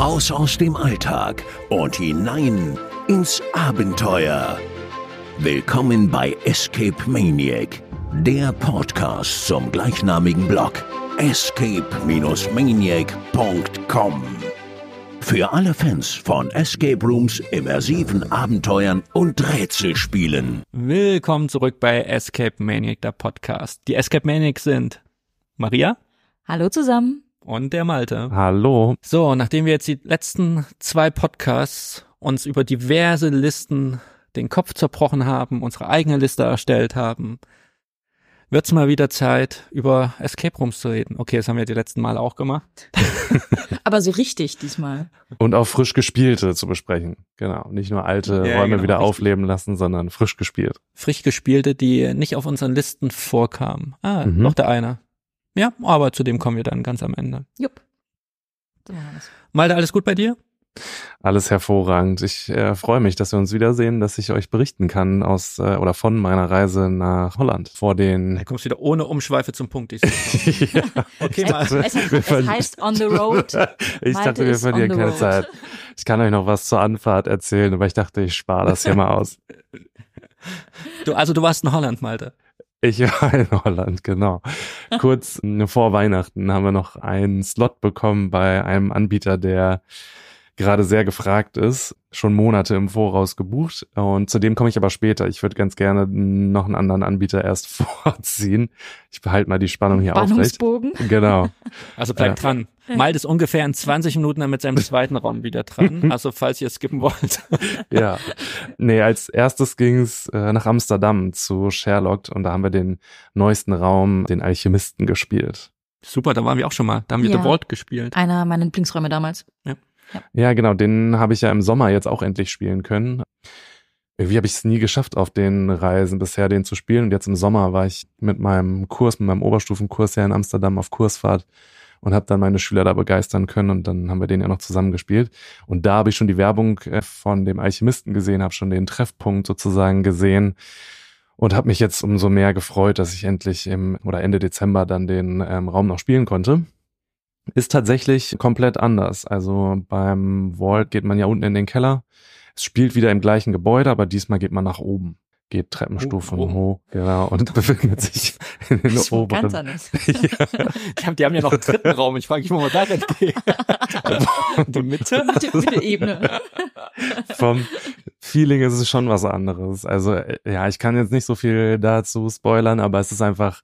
Raus aus dem Alltag und hinein ins Abenteuer. Willkommen bei Escape Maniac, der Podcast zum gleichnamigen Blog escape-maniac.com. Für alle Fans von Escape Rooms, immersiven Abenteuern und Rätselspielen. Willkommen zurück bei Escape Maniac, der Podcast. Die Escape Maniacs sind Maria Hallo zusammen. Und der Malte. Hallo. So, nachdem wir jetzt die letzten zwei Podcasts uns über diverse Listen den Kopf zerbrochen haben, unsere eigene Liste erstellt haben, wird's mal wieder Zeit, über Escape Rooms zu reden. Okay, das haben wir die letzten Mal auch gemacht. Aber so richtig diesmal. Und auch frisch gespielte zu besprechen. Genau. Nicht nur alte Ja, Räume genau, wieder richtig. aufleben lassen, sondern frisch gespielt. Frisch gespielte, die nicht auf unseren Listen vorkamen. Ah, Mhm. noch der eine. Ja, aber zu dem kommen wir dann ganz am Ende. Jupp. So. Malte, alles gut bei dir? Alles hervorragend. Ich äh, freue mich, dass wir uns wiedersehen, dass ich euch berichten kann aus äh, oder von meiner Reise nach Holland vor den Da kommst du wieder ohne Umschweife zum Punkt. Ich ja, Okay, Es, mal. es, es heißt on the road. ich Malte dachte, wir verlieren keine road. Zeit. Ich kann euch noch was zur Anfahrt erzählen, aber ich dachte, ich spare das hier mal aus. Du, also du warst in Holland, Malte. Ich war in Holland, genau. Kurz äh, vor Weihnachten haben wir noch einen Slot bekommen bei einem Anbieter, der gerade sehr gefragt ist, schon Monate im Voraus gebucht. Und zu dem komme ich aber später. Ich würde ganz gerne noch einen anderen Anbieter erst vorziehen. Ich behalte mal die Spannung hier aufrecht. Spannungsbogen. Genau. Also bleib Ja. dran. Malte ist ungefähr in 20 Minuten dann mit seinem zweiten Raum wieder dran. Also falls ihr skippen wollt. Ja. Nee, als erstes ging's äh, nach Amsterdam zu Sherlock und da haben wir den neuesten Raum, den Alchemisten, gespielt. Super, da waren wir auch schon mal. Da haben wir Ja. The Vault gespielt. Einer meiner Lieblingsräume damals. Ja, genau, den habe ich ja im Sommer jetzt auch endlich spielen können. Irgendwie habe ich es nie geschafft, auf den Reisen bisher den zu spielen. Und jetzt im Sommer war ich mit meinem Kurs, mit meinem Oberstufenkurs ja in Amsterdam auf Kursfahrt und habe dann meine Schüler da begeistern können und dann haben wir den ja noch zusammen gespielt. Und da habe ich schon die Werbung äh, von dem Alchemisten gesehen, habe schon den Treffpunkt sozusagen gesehen und habe mich jetzt umso mehr gefreut, dass ich endlich im oder Ende Dezember dann den ähm, Raum noch spielen konnte. Ist tatsächlich komplett anders. Also beim Vault geht man ja unten in den Keller. Es spielt wieder im gleichen Gebäude, aber diesmal geht man nach oben. Geht Treppenstufen Oh, oh. hoch, genau, und befindet sich in den Das war ganz oberen. anders. ja, Die haben, die haben ja noch einen dritten Raum. Ich frage mich, wo wir da denn gehen. Die Mitte? Mitte, Mitte-Ebene. vom Feeling ist es schon was anderes. Also äh, ja, ich kann jetzt nicht so viel dazu spoilern, aber es ist einfach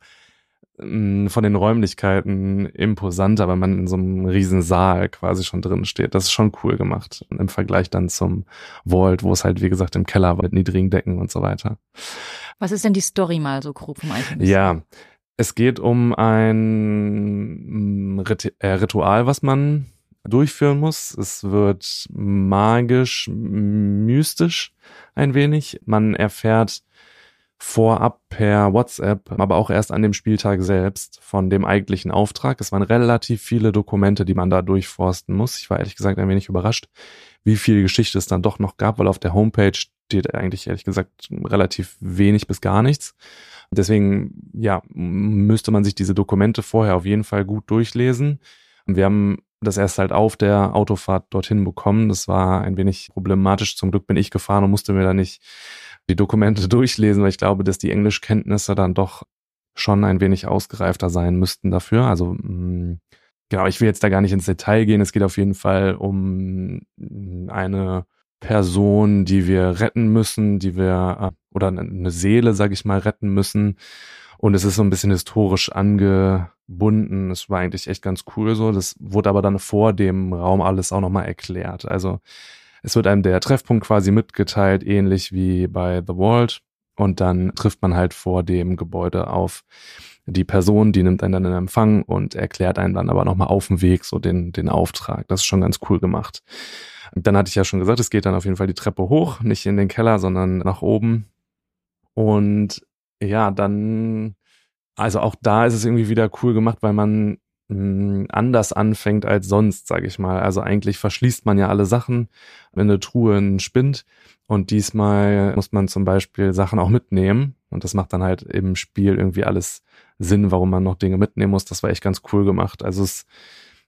von den Räumlichkeiten imposanter, weil man in so einem riesen Saal quasi schon drin steht. Das ist schon cool gemacht im Vergleich dann zum Vault, wo es halt wie gesagt im Keller war mit niedrigen Decken und so weiter. Was ist denn die Story mal so grob vom Alchemisten? Ja, es geht um ein Rit äh, Ritual, was man durchführen muss. Es wird magisch, mystisch ein wenig. Man erfährt vorab per WhatsApp, aber auch erst an dem Spieltag selbst von dem eigentlichen Auftrag. Es waren relativ viele Dokumente, die man da durchforsten muss. Ich war ehrlich gesagt ein wenig überrascht, wie viel Geschichte es dann doch noch gab, weil auf der Homepage steht eigentlich ehrlich gesagt relativ wenig bis gar nichts. Deswegen, ja, müsste man sich diese Dokumente vorher auf jeden Fall gut durchlesen. Wir haben das erst halt auf der Autofahrt dorthin bekommen. Das war ein wenig problematisch. Zum Glück bin ich gefahren und musste mir da nicht die Dokumente durchlesen, weil ich glaube, dass die Englischkenntnisse dann doch schon ein wenig ausgereifter sein müssten dafür. Also mh, genau, ich will jetzt da gar nicht ins Detail gehen. Es geht auf jeden Fall um mh, eine Person, die wir retten müssen, die wir äh, oder eine Seele, sag ich mal, retten müssen. Und es ist so ein bisschen historisch angebunden. Es war eigentlich echt ganz cool so. Das wurde aber dann vor dem Raum alles auch nochmal erklärt. Also es wird einem der Treffpunkt quasi mitgeteilt, ähnlich wie bei The Vault. Und dann trifft man halt vor dem Gebäude auf die Person, die nimmt einen dann in Empfang und erklärt einen dann aber nochmal auf dem Weg so den, den Auftrag. Das ist schon ganz cool gemacht. Dann hatte ich ja schon gesagt, es geht dann auf jeden Fall die Treppe hoch, nicht in den Keller, sondern nach oben. Und ja, dann, also auch da ist es irgendwie wieder cool gemacht, weil man anders anfängt als sonst, sage ich mal. Also eigentlich verschließt man ja alle Sachen, wenn eine Truhe einen Spind. Und diesmal muss man zum Beispiel Sachen auch mitnehmen. Und das macht dann halt im Spiel irgendwie alles Sinn, warum man noch Dinge mitnehmen muss. Das war echt ganz cool gemacht. Also es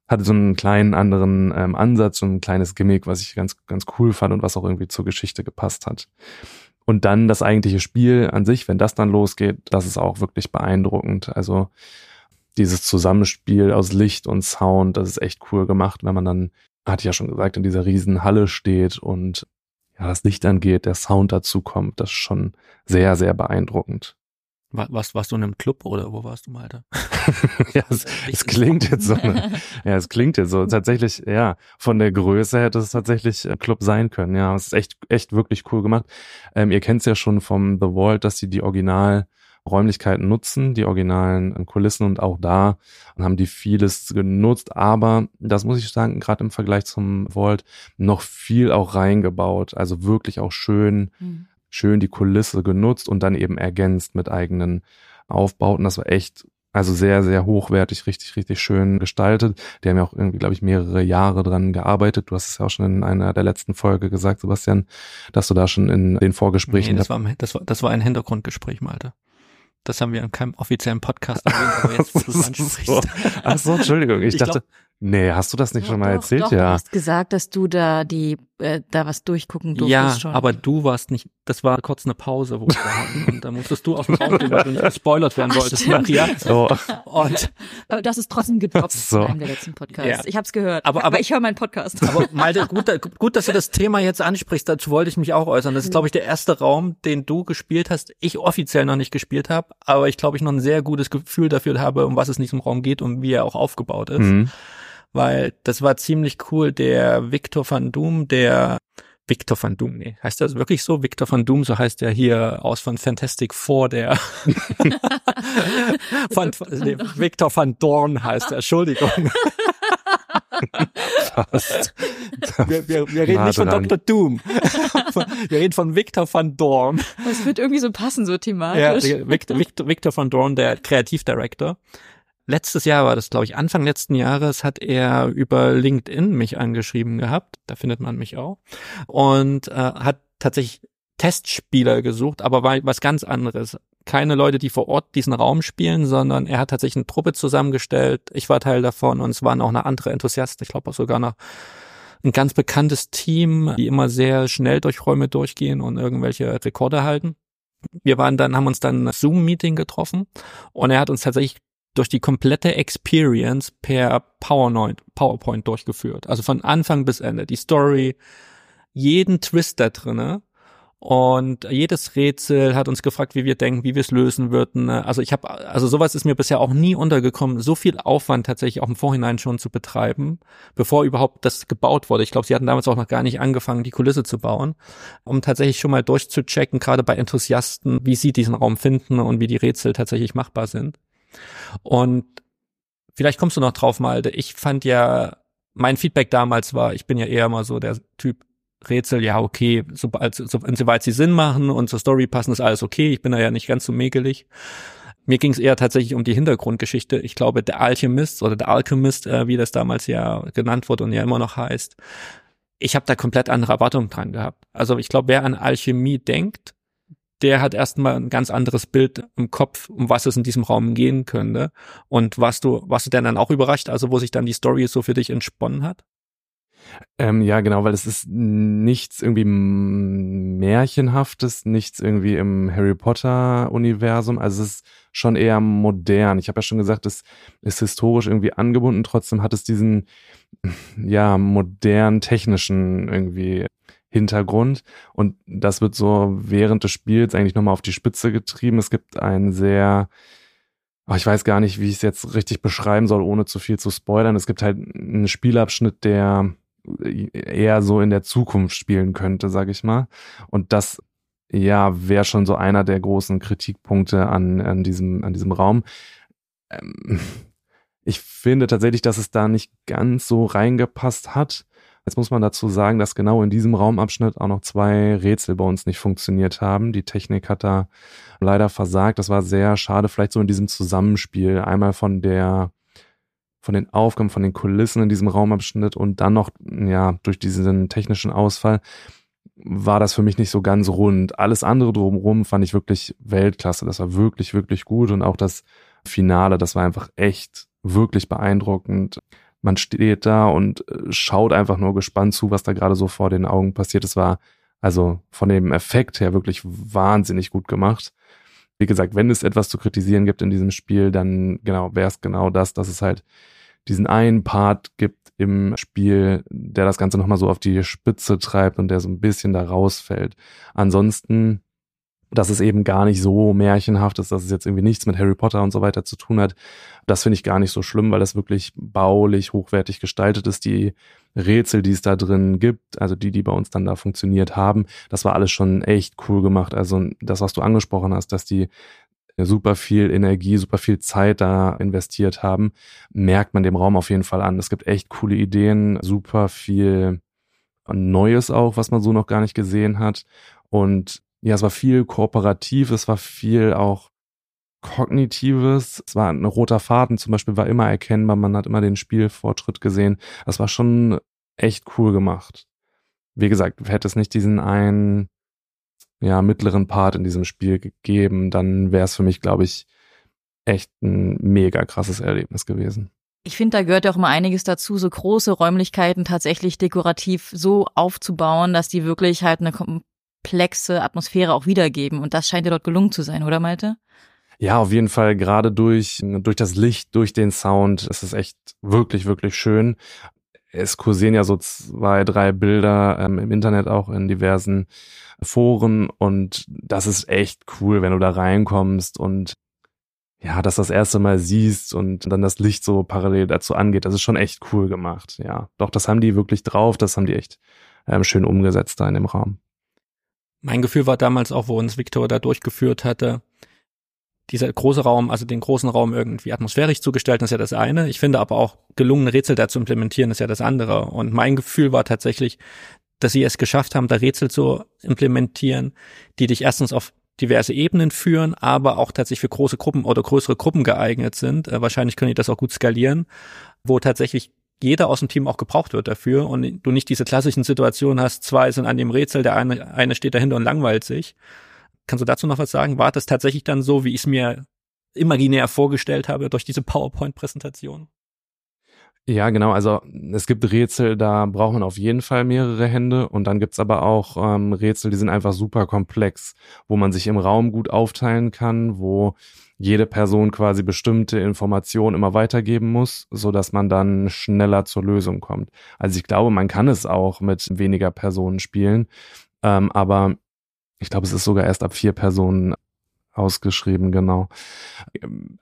hatte so einen kleinen anderen ähm, Ansatz, so ein kleines Gimmick, was ich ganz, ganz cool fand und was auch irgendwie zur Geschichte gepasst hat. Und dann das eigentliche Spiel an sich, wenn das dann losgeht, das ist auch wirklich beeindruckend. Also dieses Zusammenspiel aus Licht und Sound, das ist echt cool gemacht, wenn man dann, hatte ich ja schon gesagt, in dieser riesen Halle steht und ja, das Licht angeht, der Sound dazu kommt, das ist schon sehr, sehr beeindruckend. Was, warst du in einem Club oder wo warst du mal da? ja, es, es klingt jetzt so, ne, ja, es klingt jetzt so. Tatsächlich, ja, von der Größe hätte es tatsächlich ein Club sein können. Ja, es ist echt, echt wirklich cool gemacht. Ähm, ihr kennt es ja schon vom The Vault, dass sie die Original Räumlichkeiten nutzen, die originalen Kulissen und auch da haben die vieles genutzt, aber das muss ich sagen, gerade im Vergleich zum Vault noch viel auch reingebaut, also wirklich auch schön mhm schön die Kulisse genutzt und dann eben ergänzt mit eigenen Aufbauten. Das war echt, also sehr, sehr hochwertig, richtig, richtig schön gestaltet. Die haben ja auch irgendwie, glaube ich, mehrere Jahre dran gearbeitet. Du hast es ja auch schon in einer der letzten Folge gesagt, Sebastian, dass du da schon in den Vorgesprächen. Nee, das, war, das, war, das war ein Hintergrundgespräch, Malte. Das haben wir in keinem offiziellen Podcast erwähnt, aber jetzt, wo du ansprichst. so. Ach so, Entschuldigung. Ich, ich dachte, glaub, nee, hast du das nicht ja, schon mal doch, erzählt? Doch, ja. Du hast gesagt, dass du da die äh, da was durchgucken durftest ja, schon. aber du warst nicht, das war kurz eine Pause, wo wir hatten und da musstest du aus dem Raum gehen, weil du nicht gespoilert werden wolltest. Ja. So. Und aber das ist trotzdem gedroppt so. in der letzten Podcast. Ja. Ich habe es gehört, aber, aber, aber ich höre meinen Podcast. Aber Malte, gut, gut, dass du das Thema jetzt ansprichst, dazu wollte ich mich auch äußern. Das ist, glaube ich, der erste Raum, den du gespielt hast, ich offiziell noch nicht gespielt habe, aber ich glaube, ich noch ein sehr gutes Gefühl dafür habe, um was es in diesem Raum geht und wie er auch aufgebaut ist. Mhm weil das war ziemlich cool. Der Victor van Doom, der Victor van Doom, nee, heißt das wirklich so? Victor van Doom, so heißt der hier aus von Fantastic Four, der von, nee, Victor van Dorn heißt er, Entschuldigung. Fast. Wir, wir, wir reden nicht von Dr. Doom. wir reden von Victor van Dorn. Das wird irgendwie so passen, so thematisch. Ja, Victor, Victor, Victor van Dorn, der Kreativdirektor letztes Jahr war das, glaube ich, Anfang letzten Jahres hat er über LinkedIn mich angeschrieben gehabt. Da findet man mich auch. Und äh, hat tatsächlich Testspieler gesucht, aber war was ganz anderes. Keine Leute, die vor Ort diesen Raum spielen, sondern er hat tatsächlich eine Truppe zusammengestellt. Ich war Teil davon und es waren auch eine andere Enthusiasten. Ich glaube auch sogar noch ein ganz bekanntes Team, die immer sehr schnell durch Räume durchgehen und irgendwelche Rekorde halten. Wir waren dann, haben uns dann ein Zoom-Meeting getroffen und er hat uns tatsächlich durch die komplette Experience per PowerPoint, PowerPoint durchgeführt. Also von Anfang bis Ende. Die Story, jeden Twist da drinne. Und jedes Rätsel hat uns gefragt, wie wir denken, wie wir es lösen würden. Also ich habe, also sowas ist mir bisher auch nie untergekommen, so viel Aufwand tatsächlich auch im Vorhinein schon zu betreiben, bevor überhaupt das gebaut wurde. Ich glaube, sie hatten damals auch noch gar nicht angefangen, die Kulisse zu bauen, um tatsächlich schon mal durchzuchecken, gerade bei Enthusiasten, wie sie diesen Raum finden und wie die Rätsel tatsächlich machbar sind. Und vielleicht kommst du noch drauf, Malte. Ich fand ja, mein Feedback damals war, ich bin ja eher mal so der Typ Rätsel, ja, okay, sobald, so, soweit sie Sinn machen und zur Story passen, ist alles okay. Ich bin da ja nicht ganz so mäkelig. Mir ging es eher tatsächlich um die Hintergrundgeschichte. Ich glaube, der Alchemist oder der Alchemist, äh, wie das damals ja genannt wurde und ja immer noch heißt, ich habe da komplett andere Erwartungen dran gehabt. Also ich glaube, wer an Alchemie denkt, der hat erstmal ein ganz anderes Bild im Kopf, um was es in diesem Raum gehen könnte. Und was du, was du denn dann auch überrascht, also wo sich dann die Story so für dich entsponnen hat? Ähm, ja, genau, weil es ist nichts irgendwie Märchenhaftes, nichts irgendwie im Harry Potter-Universum. Also es ist schon eher modern. Ich habe ja schon gesagt, es ist historisch irgendwie angebunden, trotzdem hat es diesen ja modern technischen irgendwie Hintergrund. Und das wird so während des Spiels eigentlich nochmal auf die Spitze getrieben. Es gibt einen sehr, oh, ich weiß gar nicht, wie ich es jetzt richtig beschreiben soll, ohne zu viel zu spoilern. Es gibt halt einen Spielabschnitt, der eher so in der Zukunft spielen könnte, sag ich mal. Und das ja, wäre schon so einer der großen Kritikpunkte an, an, diesem, an diesem Raum. Ähm, ich finde tatsächlich, dass es da nicht ganz so reingepasst hat. Jetzt muss man dazu sagen, dass genau in diesem Raumabschnitt auch noch zwei Rätsel bei uns nicht funktioniert haben. Die Technik hat da leider versagt. Das war sehr schade, vielleicht so in diesem Zusammenspiel. Einmal von der, von den Aufgaben, von den Kulissen in diesem Raumabschnitt und dann noch, ja, durch diesen technischen Ausfall war das für mich nicht so ganz rund. Alles andere drumherum fand ich wirklich Weltklasse. Das war wirklich, wirklich gut und auch das Finale, das war einfach echt wirklich beeindruckend man steht da und äh, schaut einfach nur gespannt zu, was da gerade so vor den Augen passiert. Es war also von dem Effekt her wirklich wahnsinnig gut gemacht. Wie gesagt, wenn es etwas zu kritisieren gibt in diesem Spiel, dann genau wäre es genau das, dass es halt diesen einen Part gibt im Spiel, der das Ganze nochmal so auf die Spitze treibt und der so ein bisschen da rausfällt. Ansonsten dass es eben gar nicht so märchenhaft ist, dass es jetzt irgendwie nichts mit Harry Potter und so weiter zu tun hat. Das finde ich gar nicht so schlimm, weil das wirklich baulich hochwertig gestaltet ist. Die Rätsel, die es da drin gibt, also die, die bei uns dann da funktioniert haben, das war alles schon echt cool gemacht. Also das, was du angesprochen hast, dass die super viel Energie, super viel Zeit da investiert haben, merkt man dem Raum auf jeden Fall an. Es gibt echt coole Ideen, super viel Neues auch, was man so noch gar nicht gesehen hat. Und ja, es war viel kooperativ, es war viel auch kognitives, es war ein roter Faden zum Beispiel, war immer erkennbar, man hat immer den Spielfortschritt gesehen. Das war schon echt cool gemacht. Wie gesagt, hätte es nicht diesen einen, ja, mittleren Part in diesem Spiel gegeben, dann wäre es für mich, glaube ich, echt ein mega krasses Erlebnis gewesen. Ich finde, da gehört auch immer einiges dazu, so große Räumlichkeiten tatsächlich dekorativ so aufzubauen, dass die wirklich halt eine komplexe Atmosphäre auch wiedergeben. Und das scheint dir dort gelungen zu sein, oder Malte? Ja, auf jeden Fall. Gerade durch, durch das Licht, durch den Sound ist es echt wirklich, wirklich schön. Es kursieren ja so zwei, drei Bilder ähm, im Internet auch in diversen Foren und das ist echt cool, wenn du da reinkommst und ja, das das erste Mal siehst und dann das Licht so parallel dazu angeht. Das ist schon echt cool gemacht. Ja, doch, das haben die wirklich drauf. Das haben die echt ähm, schön umgesetzt da in dem Raum. Mein Gefühl war damals auch, wo uns Victor da durchgeführt hatte, dieser große Raum, also den großen Raum irgendwie atmosphärisch zu gestalten, ist ja das eine. Ich finde aber auch gelungene Rätsel da zu implementieren, ist ja das andere. Und mein Gefühl war tatsächlich, dass sie es geschafft haben, da Rätsel zu implementieren, die dich erstens auf diverse Ebenen führen, aber auch tatsächlich für große Gruppen oder größere Gruppen geeignet sind. Äh, wahrscheinlich können die das auch gut skalieren, wo tatsächlich jeder aus dem Team auch gebraucht wird dafür und du nicht diese klassischen Situationen hast, zwei sind an dem Rätsel, der eine, eine steht dahinter und langweilt sich. Kannst du dazu noch was sagen? War das tatsächlich dann so, wie ich es mir imaginär vorgestellt habe durch diese PowerPoint-Präsentation? Ja, genau. Also es gibt Rätsel, da braucht man auf jeden Fall mehrere Hände und dann gibt's aber auch ähm, Rätsel, die sind einfach super komplex, wo man sich im Raum gut aufteilen kann, wo jede Person quasi bestimmte Informationen immer weitergeben muss, so dass man dann schneller zur Lösung kommt. Also ich glaube, man kann es auch mit weniger Personen spielen, ähm, aber ich glaube, es ist sogar erst ab vier Personen ausgeschrieben, genau.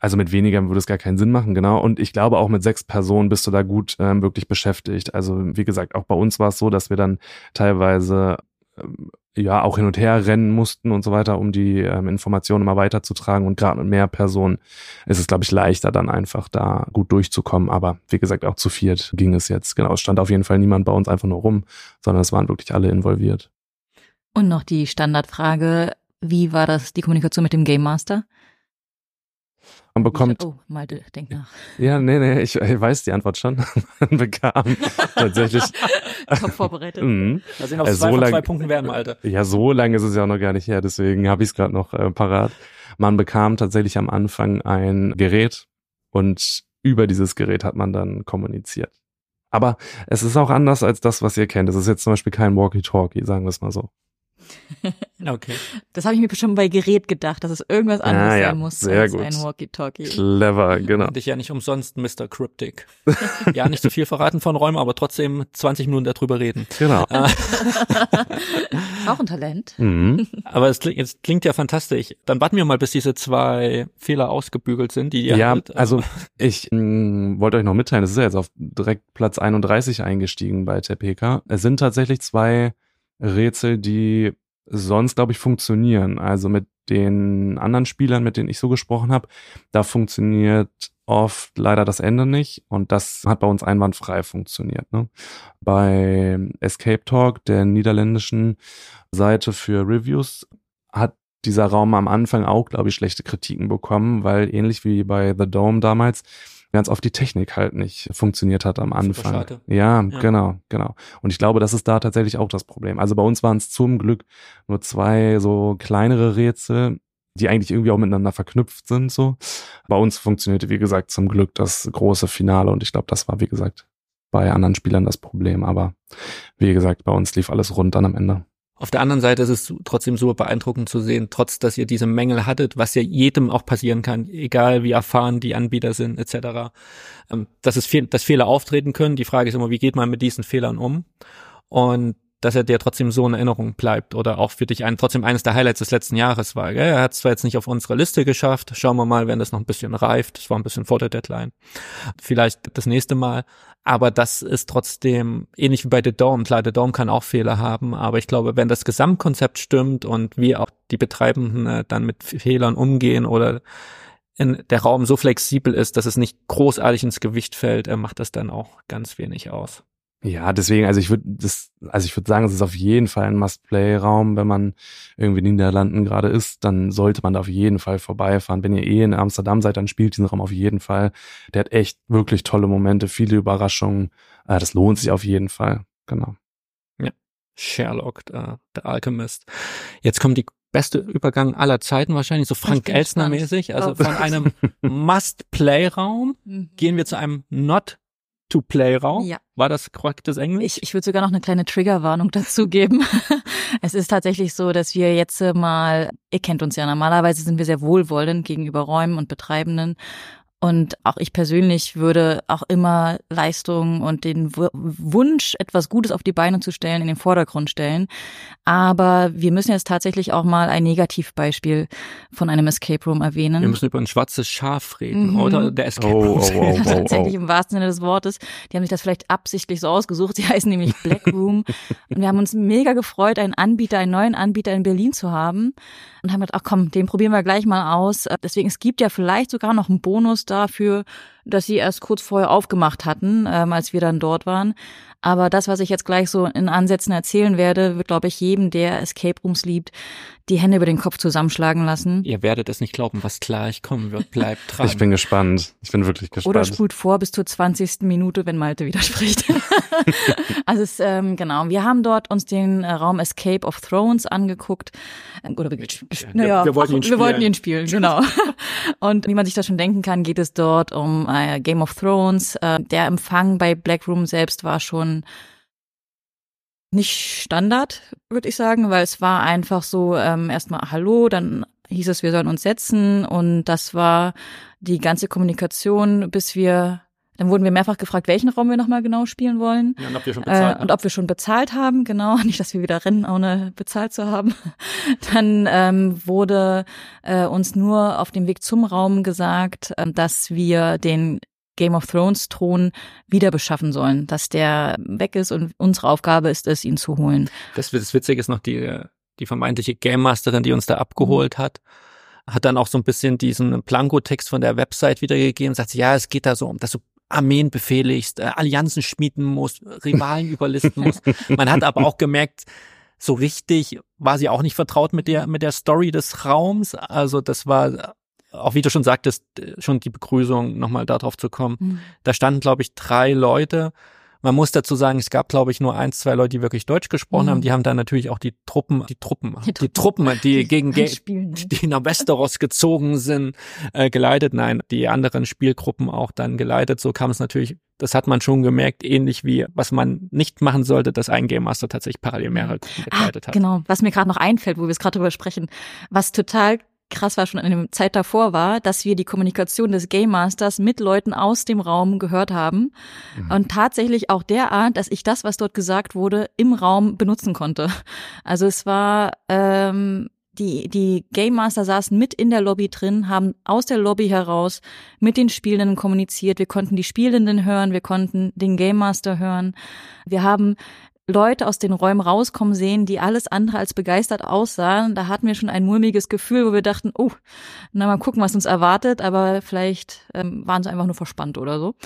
Also mit weniger würde es gar keinen Sinn machen, genau. Und ich glaube, auch mit sechs Personen bist du da gut ähm, wirklich beschäftigt. Also wie gesagt, auch bei uns war es so, dass wir dann teilweise ähm, ja auch hin und her rennen mussten und so weiter, um die ähm, Informationen immer weiterzutragen. Und gerade mit mehr Personen ist es, glaube ich, leichter, dann einfach da gut durchzukommen. Aber wie gesagt, auch zu viert ging es jetzt. Genau, es stand auf jeden Fall niemand bei uns einfach nur rum, sondern es waren wirklich alle involviert. Und noch die Standardfrage, wie war das, die Kommunikation mit dem Game Master? Man bekommt. Oh, Malte, denk nach. Ja, nee, nee, ich, ich weiß die Antwort schon. Man bekam tatsächlich. Top vorbereitet. mhm. Da sind auch also zwei so lang, zwei Punkten werden, Alter. Ja, so lange ist es ja auch noch gar nicht her, deswegen habe ich es gerade noch äh, parat. Man bekam tatsächlich am Anfang ein Gerät und über dieses Gerät hat man dann kommuniziert. Aber es ist auch anders als das, was ihr kennt. Es ist jetzt zum Beispiel kein Walkie-Talkie, sagen wir es mal so. okay. Das habe ich mir schon bei Gerät gedacht, dass es irgendwas anderes ah, ja. sein muss Sehr als gut. ein Walkie-Talkie. Clever, genau. Dich ja nicht umsonst Mr. Cryptic. ja, nicht zu so viel verraten von Räumen, aber trotzdem 20 Minuten darüber reden. Genau. Auch ein Talent. Mhm. Aber es klingt, es klingt ja fantastisch. Dann warten wir mal, bis diese zwei Fehler ausgebügelt sind, die ihr Ja, hattet. also ich mh, mm, wollte euch noch mitteilen, es ist ja jetzt auf direkt Platz 31 eingestiegen bei Tepeka. Es sind tatsächlich zwei Rätsel, die sonst, glaube ich, funktionieren. Also mit den anderen Spielern, mit denen ich so gesprochen habe, da funktioniert oft leider das Ende nicht und das hat bei uns einwandfrei funktioniert. Ne? Bei Escape Talk, der niederländischen Seite für Reviews, hat dieser Raum am Anfang auch, glaube ich, schlechte Kritiken bekommen, weil ähnlich wie bei The Dome damals ganz oft die Technik halt nicht funktioniert hat am Anfang. Ja, ja, genau, genau. Und ich glaube, das ist da tatsächlich auch das Problem. Also bei uns waren es zum Glück nur zwei so kleinere Rätsel, die eigentlich irgendwie auch miteinander verknüpft sind. So. Bei uns funktionierte, wie gesagt, zum Glück das große Finale und ich glaube, das war, wie gesagt, bei anderen Spielern das Problem. Aber wie gesagt, bei uns lief alles rund dann am Ende. Auf der anderen Seite ist es trotzdem super beeindruckend zu sehen, trotz dass ihr diese Mängel hattet, was ja jedem auch passieren kann, egal wie erfahren die Anbieter sind, etc., ähm, dass es dass Fehler auftreten können. Die Frage ist immer, wie geht man mit diesen Fehlern um? Und dass er dir trotzdem so in Erinnerung bleibt oder auch für dich ein, trotzdem eines der Highlights des letzten Jahres war. Gell? Er hat es zwar jetzt nicht auf unsere Liste geschafft, schauen wir mal, wenn das noch ein bisschen reift. Das war ein bisschen vor der Deadline. Vielleicht das nächste Mal. Aber das ist trotzdem ähnlich wie bei The Dome. Klar, The Dome kann auch Fehler haben, aber ich glaube, wenn das Gesamtkonzept stimmt und wie auch die Betreibenden äh, dann mit Fehlern umgehen oder in, der Raum so flexibel ist, dass es nicht großartig ins Gewicht fällt, äh, macht das dann auch ganz wenig aus. Ja, deswegen, also ich würde das, also ich würde sagen, es ist auf jeden Fall ein Must-Play-Raum. Wenn man irgendwie in den Niederlanden gerade ist, dann sollte man da auf jeden Fall vorbeifahren. Wenn ihr eh in Amsterdam seid, dann spielt diesen Raum auf jeden Fall. Der hat echt wirklich tolle Momente, viele Überraschungen. Äh, das lohnt sich auf jeden Fall. Genau. Ja. Sherlock, äh, der Alchemist. Jetzt kommt die beste Übergang aller Zeiten wahrscheinlich, so Frank Elsner-mäßig. Also von einem Must-Play-Raum mhm. gehen wir zu einem Not To-Play-Raum. Ja. War das korrektes Englisch? Ich, ich würde sogar noch eine kleine Triggerwarnung dazu geben. es ist tatsächlich so, dass wir jetzt mal, ihr kennt uns ja normalerweise, sind wir sehr wohlwollend gegenüber Räumen und Betreibenden. Und auch ich persönlich würde auch immer Leistung und den w Wunsch, etwas Gutes auf die Beine zu stellen, in den Vordergrund stellen. Aber wir müssen jetzt tatsächlich auch mal ein Negativbeispiel von einem Escape Room erwähnen. Wir müssen über ein schwarzes Schaf reden, mhm. oder? Der Escape Room. Oh, oh, oh, tatsächlich im wahrsten Sinne des Wortes. Die haben sich das vielleicht absichtlich so ausgesucht. Sie heißen nämlich Black Room. und wir haben uns mega gefreut, einen Anbieter, einen neuen Anbieter in Berlin zu haben. Und haben gedacht, ach komm, den probieren wir gleich mal aus. Deswegen, es gibt ja vielleicht sogar noch einen Bonus dafür, dass sie erst kurz vorher aufgemacht hatten, ähm, als wir dann dort waren. Aber das, was ich jetzt gleich so in Ansätzen erzählen werde, wird, glaube ich, jedem, der Escape Rooms liebt, die Hände über den Kopf zusammenschlagen lassen. Ihr werdet es nicht glauben, was gleich kommen wird. Bleibt dran. Ich bin gespannt. Ich bin wirklich gespannt. Oder spult vor bis zur 20. Minute, wenn Malte widerspricht. also es, ähm, genau. Wir haben dort uns den äh, Raum Escape of Thrones angeguckt. Ähm, oder wir, naja, wir, wollten ihn spielen. wir wollten ihn spielen, genau. Und wie man sich das schon denken kann, geht es dort um äh, Game of Thrones. Äh, der Empfang bei Black Room selbst war schon nicht Standard, würde ich sagen, weil es war einfach so ähm, erstmal Hallo, dann hieß es, wir sollen uns setzen und das war die ganze Kommunikation, bis wir dann wurden wir mehrfach gefragt, welchen Raum wir nochmal genau spielen wollen. Ja, und ob wir schon bezahlt äh, Und ob wir schon bezahlt haben, genau. Nicht, dass wir wieder rennen, ohne bezahlt zu haben. Dann ähm, wurde äh, uns nur auf dem Weg zum Raum gesagt, äh, dass wir den Game of Thrones Thron wieder beschaffen sollen, dass der weg ist und unsere Aufgabe ist es, ihn zu holen. Das, das Witzige ist noch die, die vermeintliche Game Masterin, die uns da abgeholt mhm. hat, hat dann auch so ein bisschen diesen Planko-Text von der Website wiedergegeben, sagt sie, ja, es geht da so um, dass du Armeen befehligst, äh, Allianzen schmieden musst, Rivalen überlisten musst. Man hat aber auch gemerkt, so richtig war sie auch nicht vertraut mit der, mit der Story des Raums. Also das war auch wie du schon sagtest, schon die Begrüßung, nochmal darauf zu kommen. Mhm. Da standen, glaube ich, drei Leute. Man muss dazu sagen, es gab, glaube ich, nur eins, zwei Leute, die wirklich Deutsch gesprochen mhm. haben. Die haben dann natürlich auch die Truppen, die Truppen, die, die Truppen, die, die gegen Ge ne? die nach Westeros gezogen sind, äh, geleitet. Nein, die anderen Spielgruppen auch dann geleitet. So kam es natürlich, das hat man schon gemerkt, ähnlich wie was man nicht machen sollte, dass ein Game Master tatsächlich parallel mehrere Gruppen begleitet ah, hat. Genau, was mir gerade noch einfällt, wo wir es gerade drüber sprechen, was total krass war schon in der Zeit davor war, dass wir die Kommunikation des Game Masters mit Leuten aus dem Raum gehört haben mhm. und tatsächlich auch derart, dass ich das, was dort gesagt wurde, im Raum benutzen konnte. Also es war ähm, die, die Game Master saßen mit in der Lobby drin, haben aus der Lobby heraus mit den Spielenden kommuniziert. Wir konnten die Spielenden hören, wir konnten den Game Master hören. Wir haben Leute aus den Räumen rauskommen sehen, die alles andere als begeistert aussahen. Da hatten wir schon ein mulmiges Gefühl, wo wir dachten, oh, na mal gucken, was uns erwartet, aber vielleicht ähm, waren sie einfach nur verspannt oder so.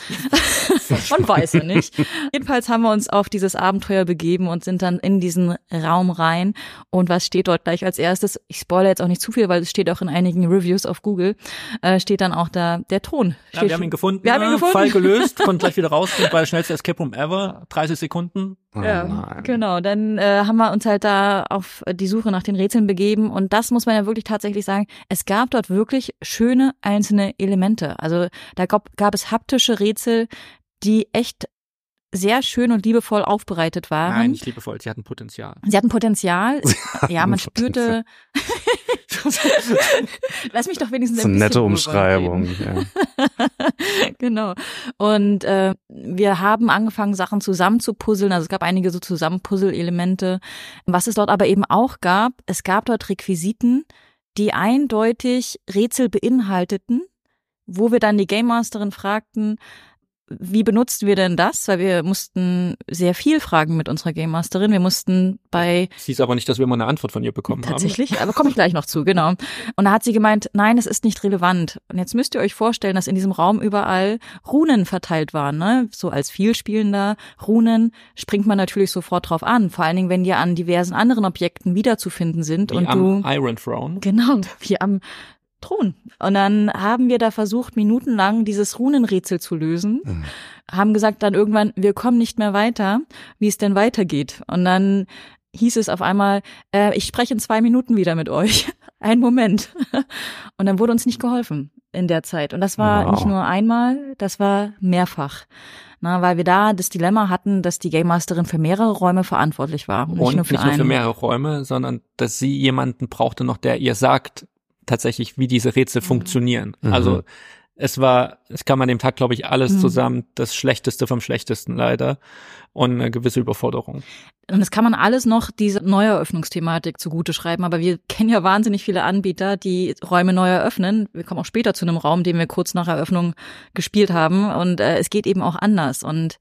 Man weiß ja nicht. Jedenfalls haben wir uns auf dieses Abenteuer begeben und sind dann in diesen Raum rein. Und was steht dort gleich als erstes? Ich spoilere jetzt auch nicht zu viel, weil es steht auch in einigen Reviews auf Google, äh, steht dann auch da der Thron. Ja, wir haben ihn gefunden. Wir haben ihn gefunden. Fall gelöst, konnten gleich wieder raus, der schnellste Escape Room ever. 30 Sekunden Oh ja, genau. Dann äh, haben wir uns halt da auf die Suche nach den Rätseln begeben und das muss man ja wirklich tatsächlich sagen. Es gab dort wirklich schöne einzelne Elemente. Also da gab, gab es haptische Rätsel, die echt sehr schön und liebevoll aufbereitet waren. Nein, nicht liebevoll, sie hatten Potenzial. Sie hatten Potenzial. ja, man spürte. Lass mich doch wenigstens So ein eine nette Umschreibung. Ja. genau. Und äh, wir haben angefangen, Sachen zusammenzupuzzeln. Also es gab einige so Zusammenpuzzle-Elemente. Was es dort aber eben auch gab, es gab dort Requisiten, die eindeutig Rätsel beinhalteten, wo wir dann die Game Masterin fragten, wie benutzen wir denn das? Weil wir mussten sehr viel fragen mit unserer Game Masterin. Wir mussten bei Es hieß aber nicht, dass wir immer eine Antwort von ihr bekommen Tatsächlich, aber komme ich gleich noch zu, genau. Und da hat sie gemeint, nein, es ist nicht relevant. Und jetzt müsst ihr euch vorstellen, dass in diesem Raum überall Runen verteilt waren, ne? So als vielspielender Runen springt man natürlich sofort drauf an, vor allen Dingen, wenn die an diversen anderen Objekten wiederzufinden sind haben. Wie und am du Iron Throne. genau, wie am Thron. Und dann haben wir da versucht, minutenlang dieses Runenrätsel zu lösen, Mhm. haben gesagt dann irgendwann, wir kommen nicht mehr weiter, wie es denn weitergeht. Und dann hieß es auf einmal, äh, ich spreche in zwei Minuten wieder mit euch. Ein Moment. Und dann wurde uns nicht geholfen in der Zeit. Und das war Wow. nicht nur einmal, das war mehrfach. Na, weil wir da das Dilemma hatten, dass die Game Masterin für mehrere Räume verantwortlich war. Nicht und nur für nicht nur für mehrere Räume, sondern dass sie jemanden brauchte noch, der ihr sagt, tatsächlich, wie diese Rätsel funktionieren. Mhm. Also es war, es kam an dem Tag, glaube ich, alles Mhm. zusammen, das Schlechteste vom Schlechtesten leider und eine gewisse Überforderung. Und das kann man alles noch diese Neueröffnungsthematik zugute schreiben, aber wir kennen ja wahnsinnig viele Anbieter, die Räume neu eröffnen. Wir kommen auch später zu einem Raum, den wir kurz nach Eröffnung gespielt haben und äh, es geht eben auch anders und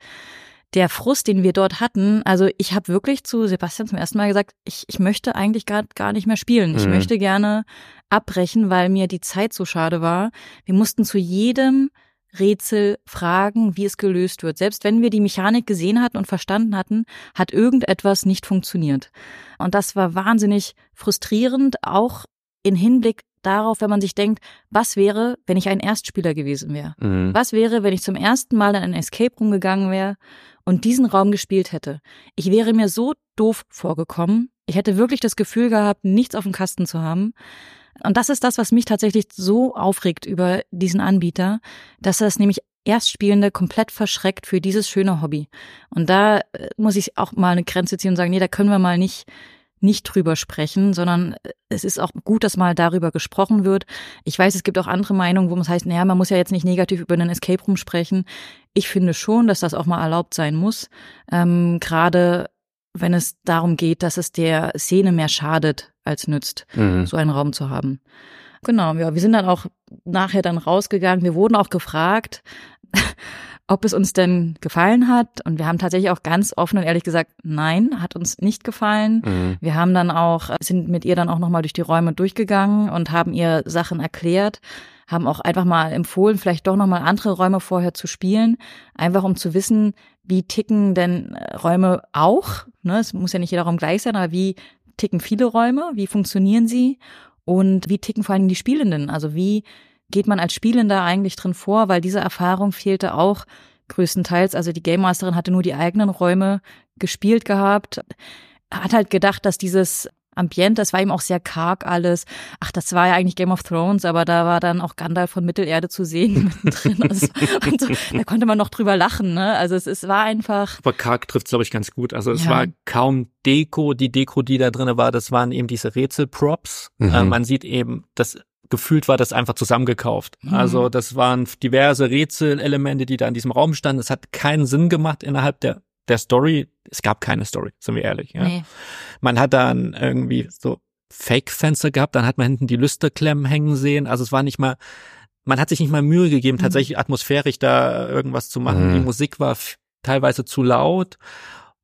der Frust, den wir dort hatten, also ich habe wirklich zu Sebastian zum ersten Mal gesagt, ich, ich möchte eigentlich gar, gar nicht mehr spielen. Ich Mhm. möchte gerne abbrechen, weil mir die Zeit so schade war. Wir mussten zu jedem Rätsel fragen, wie es gelöst wird. Selbst wenn wir die Mechanik gesehen hatten und verstanden hatten, hat irgendetwas nicht funktioniert. Und das war wahnsinnig frustrierend, auch in Hinblick darauf, wenn man sich denkt, was wäre, wenn ich ein Erstspieler gewesen wäre? Mhm. Was wäre, wenn ich zum ersten Mal in einen Escape Room gegangen wäre und diesen Raum gespielt hätte? Ich wäre mir so doof vorgekommen. Ich hätte wirklich das Gefühl gehabt, nichts auf dem Kasten zu haben. Und das ist das, was mich tatsächlich so aufregt über diesen Anbieter, dass er es nämlich Erstspielende komplett verschreckt für dieses schöne Hobby. Und da äh, muss ich auch mal eine Grenze ziehen und sagen, nee, da können wir mal nicht nicht drüber sprechen, sondern es ist auch gut, dass mal darüber gesprochen wird. Ich weiß, es gibt auch andere Meinungen, wo man heißt, naja, man muss ja jetzt nicht negativ über einen Escape Room sprechen. Ich finde schon, dass das auch mal erlaubt sein muss, ähm, gerade wenn es darum geht, dass es der Szene mehr schadet als nützt Mhm. so einen Raum zu haben. Genau, ja, wir sind dann auch nachher dann rausgegangen. Wir wurden auch gefragt, ob es uns denn gefallen hat. Und wir haben tatsächlich auch ganz offen und ehrlich gesagt, nein, hat uns nicht gefallen. Mhm. Wir haben dann auch, sind mit ihr dann auch nochmal durch die Räume durchgegangen und haben ihr Sachen erklärt, haben auch einfach mal empfohlen, vielleicht doch nochmal andere Räume vorher zu spielen, einfach um zu wissen, wie ticken denn äh, Räume auch. Ne? Es muss ja nicht jeder Raum gleich sein, aber wie ticken viele Räume, wie funktionieren sie und wie ticken vor allem die Spielenden. Also wie geht man als Spielender eigentlich drin vor, weil diese Erfahrung fehlte auch größtenteils. Also die Game Masterin hatte nur die eigenen Räume gespielt gehabt, hat halt gedacht, dass dieses Ambiente, das war ihm auch sehr karg alles. Ach, das war ja eigentlich Game of Thrones, aber da war dann auch Gandalf von Mittelerde zu sehen mittendrin. Also, und so, da konnte man noch drüber lachen, ne? Also es, es war einfach, Aber Karg trifft glaube ich, ganz gut. Also es Ja. war kaum Deko. Die Deko, die da drinne war, das waren eben diese Rätselprops. Mhm. Äh, man sieht eben, das gefühlt war das einfach zusammengekauft. Mhm. Also das waren diverse Rätselelemente, die da in diesem Raum standen. Es hat keinen Sinn gemacht innerhalb der der Story. Es gab keine Story, sind wir ehrlich. Ja? nee. Man hat dann irgendwie so Fake-Fenster gehabt, dann hat man hinten die Lüsterklemmen hängen sehen. Also es war nicht mal, man hat sich nicht mal Mühe gegeben, Mhm. tatsächlich atmosphärisch da irgendwas zu machen. Mhm. Die Musik war teilweise zu laut.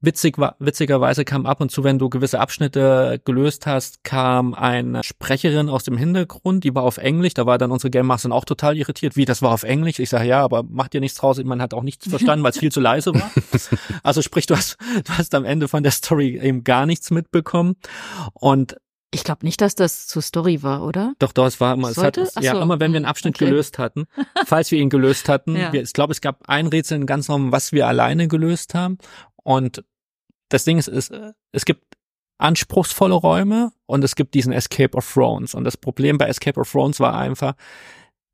Witzig witzigerweise kam ab und zu, wenn du gewisse Abschnitte gelöst hast, kam eine Sprecherin aus dem Hintergrund, die war auf Englisch, da war dann unsere Game Masterin auch total irritiert, wie, das war auf Englisch? Ich sage, ja, aber macht dir nichts draus, man hat auch nichts verstanden, weil es viel zu leise war. Also sprich, du hast, du hast am Ende von der Story eben gar nichts mitbekommen und Ich glaube nicht, dass das zur Story war, oder? doch, doch, es war immer, es hat, ja, so. immer wenn wir einen Abschnitt Okay. gelöst hatten, falls wir ihn gelöst hatten, Ja. wir, ich glaube, es gab ein Rätsel in ganz Raum, was wir alleine gelöst haben und das Ding ist, ist, es gibt anspruchsvolle Räume und es gibt diesen Escape of Thrones. Und das Problem bei Escape of Thrones war einfach,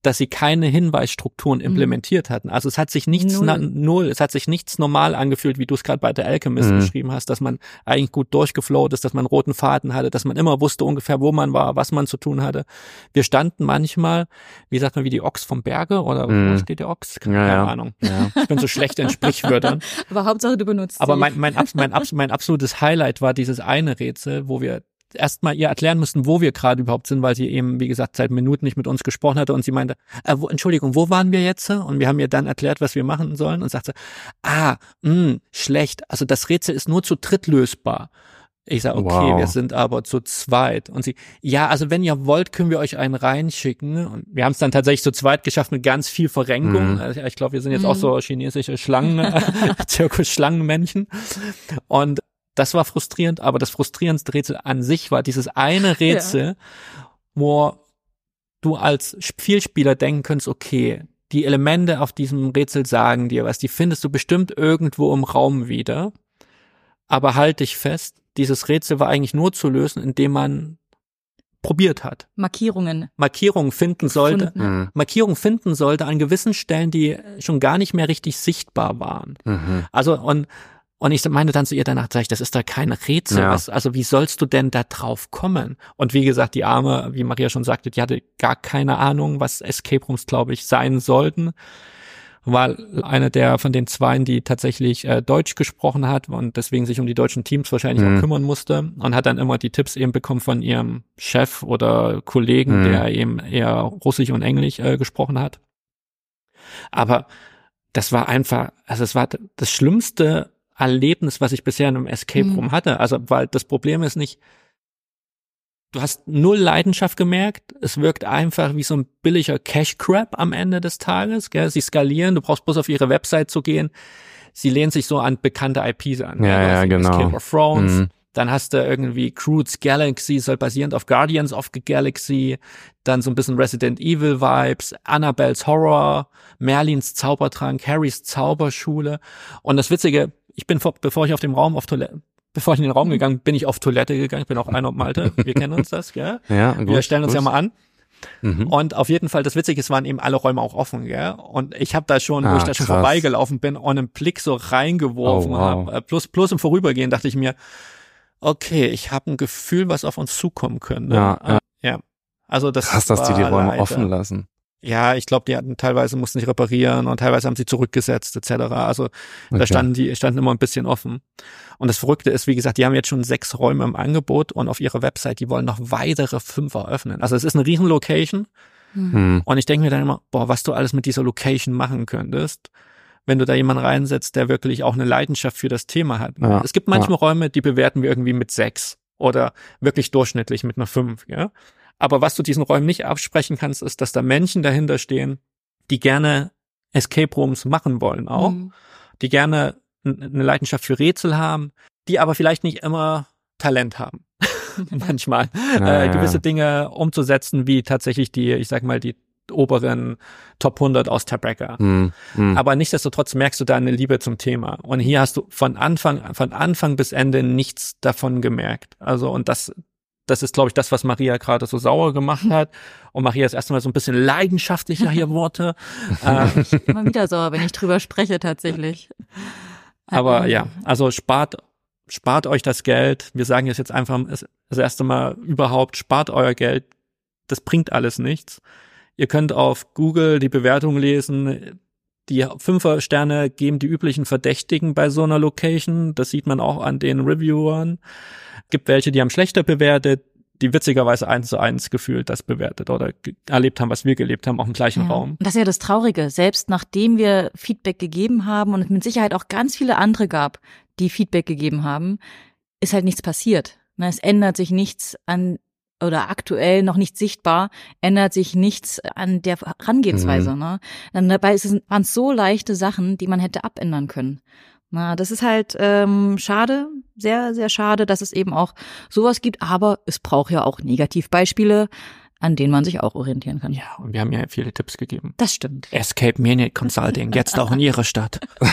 dass sie keine Hinweisstrukturen Mhm. implementiert hatten. Also es hat sich nichts Null. na, null, es hat sich nichts normal angefühlt, wie du es gerade bei der Alchemist Mhm. beschrieben hast, dass man eigentlich gut durchgeflowt ist, dass man roten Faden hatte, dass man immer wusste ungefähr, wo man war, was man zu tun hatte. Wir standen manchmal, wie sagt man, wie die Ochs vom Berge oder wo Mhm. steht der Ochs? Keine Ja, ja. Ahnung. Ja. Ich bin so schlecht in Sprichwörtern. Aber Hauptsache du benutzt Aber sie. mein, mein, mein, mein absolutes Highlight war dieses eine Rätsel, wo wir erstmal ihr erklären mussten, wo wir gerade überhaupt sind, weil sie eben, wie gesagt, seit Minuten nicht mit uns gesprochen hatte und sie meinte, äh, wo, Entschuldigung, wo waren wir jetzt? Und wir haben ihr dann erklärt, was wir machen sollen und sagte, ah, mh, schlecht, also das Rätsel ist nur zu dritt lösbar. Ich sage, okay, Wow. wir sind aber zu zweit. Und sie, ja, also wenn ihr wollt, können wir euch einen reinschicken. Und wir haben es dann tatsächlich zu zweit geschafft mit ganz viel Verrenkung. Mhm. Also ich glaube, wir sind jetzt Mhm. auch so chinesische Schlangen, Zirkus-Schlangenmännchen. Und das war frustrierend, aber das frustrierendste Rätsel an sich war dieses eine Rätsel, wo du als Vielspieler denken könntest, okay, die Elemente auf diesem Rätsel sagen dir was, die findest du bestimmt irgendwo im Raum wieder. Aber halt dich fest, dieses Rätsel war eigentlich nur zu lösen, indem man probiert hat. Markierungen. Markierungen finden sollte. Mhm. Markierungen finden sollte an gewissen Stellen, die schon gar nicht mehr richtig sichtbar waren. Mhm. Also und und ich meine dann zu ihr danach, sag ich, das ist da kein Rätsel. Ja. Was, also wie sollst du denn da drauf kommen? Und wie gesagt, die Arme, wie Maria schon sagte, die hatte gar keine Ahnung, was Escape Rooms, glaube ich, sein sollten. War eine der von den Zweien, die tatsächlich äh, Deutsch gesprochen hat und deswegen sich um die deutschen Teams wahrscheinlich Mhm. auch kümmern musste und hat dann immer die Tipps eben bekommen von ihrem Chef oder Kollegen, Mhm. der eben eher Russisch und Englisch äh, gesprochen hat. Aber das war einfach, also es war das schlimmste Erlebnis, was ich bisher in einem Escape Mhm. Room hatte. Also, weil das Problem ist nicht, du hast null Leidenschaft gemerkt. Es wirkt einfach wie so ein billiger Cash Grab am Ende des Tages. Gell? Sie skalieren, du brauchst bloß auf ihre Website zu gehen. Sie lehnen sich so an bekannte IPs an. Ja, ja, genau. Escape of Thrones. Mhm. Dann hast du irgendwie Crude's Galaxy, soll basierend auf Guardians of the Galaxy. Dann so ein bisschen Resident Evil Vibes, Annabelles Horror, Merlins Zaubertrank, Harrys Zauberschule. Und das Witzige, ich bin, vor, bevor ich auf dem Raum auf Toilette, bevor ich in den Raum gegangen bin, ich auf Toilette gegangen. Ich bin auch einer auf Malte. Wir kennen uns das, gell? Ja, gut. Wir stellen uns gut. ja mal an. Mhm. Und auf jeden Fall, das Witzige ist, waren eben alle Räume auch offen, gell? Und ich habe da schon, wo Ah, ich da schon krass. vorbeigelaufen bin, und einen Blick so reingeworfen Oh, wow. habe. Plus, plus im Vorübergehen dachte ich mir, okay, ich habe ein Gefühl, was auf uns zukommen könnte. Ja, ja. ja. Also das Krass, dass die die Räume leider- offen lassen. Ja, ich glaube, die hatten teilweise mussten sich reparieren und teilweise haben sie zurückgesetzt etc. Also da Okay. standen die standen immer ein bisschen offen. Und das Verrückte ist, wie gesagt, die haben jetzt schon sechs Räume im Angebot und auf ihrer Website, die wollen noch weitere fünf eröffnen. Also es ist eine riesen Location Hm. und ich denke mir dann immer, boah, was du alles mit dieser Location machen könntest, wenn du da jemanden reinsetzt, der wirklich auch eine Leidenschaft für das Thema hat. Ja, es gibt manchmal Räume, die bewerten wir irgendwie mit sechs oder wirklich durchschnittlich mit einer fünf, ja. Aber was du diesen Räumen nicht absprechen kannst, ist, dass da Menschen dahinter stehen, die gerne Escape Rooms machen wollen auch, Mhm. die gerne eine Leidenschaft für Rätsel haben, die aber vielleicht nicht immer Talent haben. Manchmal Ja, äh, gewisse ja. Dinge umzusetzen, wie tatsächlich die, ich sag mal, die oberen Top 100 aus Tabreca. Hm. Hm. Aber nichtsdestotrotz merkst du da eine Liebe zum Thema. Und hier hast du von Anfang, von Anfang bis Ende nichts davon gemerkt. Also, und das, das ist, glaube ich, das, was Maria gerade so sauer gemacht hat. Und Maria ist erstmal so ein bisschen leidenschaftlicher hier Worte. äh, Immer wieder sauer, wenn ich drüber spreche, tatsächlich. aber Ähm, ja, also spart, spart euch das Geld. Wir sagen es jetzt einfach das erste Mal überhaupt, spart euer Geld. Das bringt alles nichts. Ihr könnt auf Google die Bewertung lesen. Die Fünfer Sterne geben die üblichen Verdächtigen bei so einer Location. Das sieht man auch an den Reviewern. Gibt welche, die haben schlechter bewertet, die witzigerweise eins zu eins gefühlt das bewertet oder erlebt haben, was wir gelebt haben, auch im gleichen Ja. Raum. Und das ist ja das Traurige. Selbst nachdem wir Feedback gegeben haben und es mit Sicherheit auch ganz viele andere gab, die Feedback gegeben haben, ist halt nichts passiert. Ne, Es ändert sich nichts an oder aktuell noch nicht sichtbar, ändert sich nichts an der Herangehensweise. Ne? Dann dabei ist es, waren es so leichte Sachen, die man hätte abändern können. Na, das ist halt ähm, schade, sehr, sehr schade, dass es eben auch sowas gibt, aber es braucht ja auch Negativbeispiele, an denen man sich auch orientieren kann. Ja, und wir haben ja viele Tipps gegeben. Das stimmt. Escape Maniac Consulting, jetzt auch in ihrer Stadt.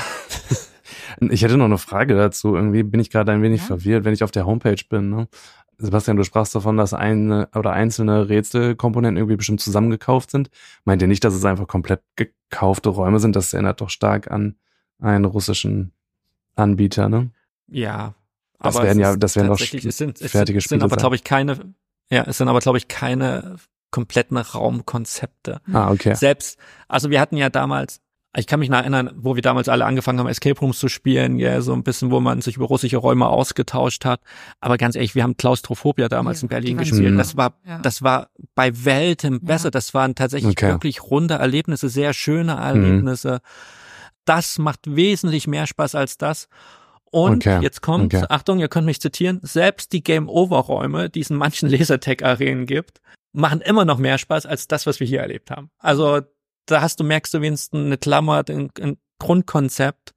Ich hätte noch eine Frage dazu. Irgendwie bin ich gerade ein wenig Ja. verwirrt, wenn ich auf der Homepage bin. Ne? Sebastian, du sprachst davon, dass eine oder einzelne Rätselkomponenten irgendwie bestimmt zusammengekauft sind. Meint ihr nicht, dass es einfach komplett gekaufte Räume sind? Das erinnert doch stark an einen russischen Anbieter, ne? Ja. Das aber werden es ja- das werden doch es sind, es fertige sind, Spiele sind aber, glaube ich, keine, ja, es sind aber, glaube ich, keine kompletten Raumkonzepte. Ah, okay. Selbst, also wir hatten ja damals, ich kann mich noch erinnern, wo wir damals alle angefangen haben, Escape Rooms zu spielen, ja, so ein bisschen, wo man sich über russische Räume ausgetauscht hat. Aber ganz ehrlich, wir haben Klaustrophobia damals Ja, in Berlin gespielt. Das war, Ja. das war bei weitem Ja. besser. Das waren tatsächlich Okay. wirklich runde Erlebnisse, sehr schöne Erlebnisse. Das macht wesentlich mehr Spaß als das. Und Okay, jetzt kommt, okay. Achtung, ihr könnt mich zitieren, selbst die Game-Over-Räume, die es in manchen Lasertag-Arenen gibt, machen immer noch mehr Spaß als das, was wir hier erlebt haben. Also da hast du, merkst du wenigstens eine Klammer, ein, ein Grundkonzept,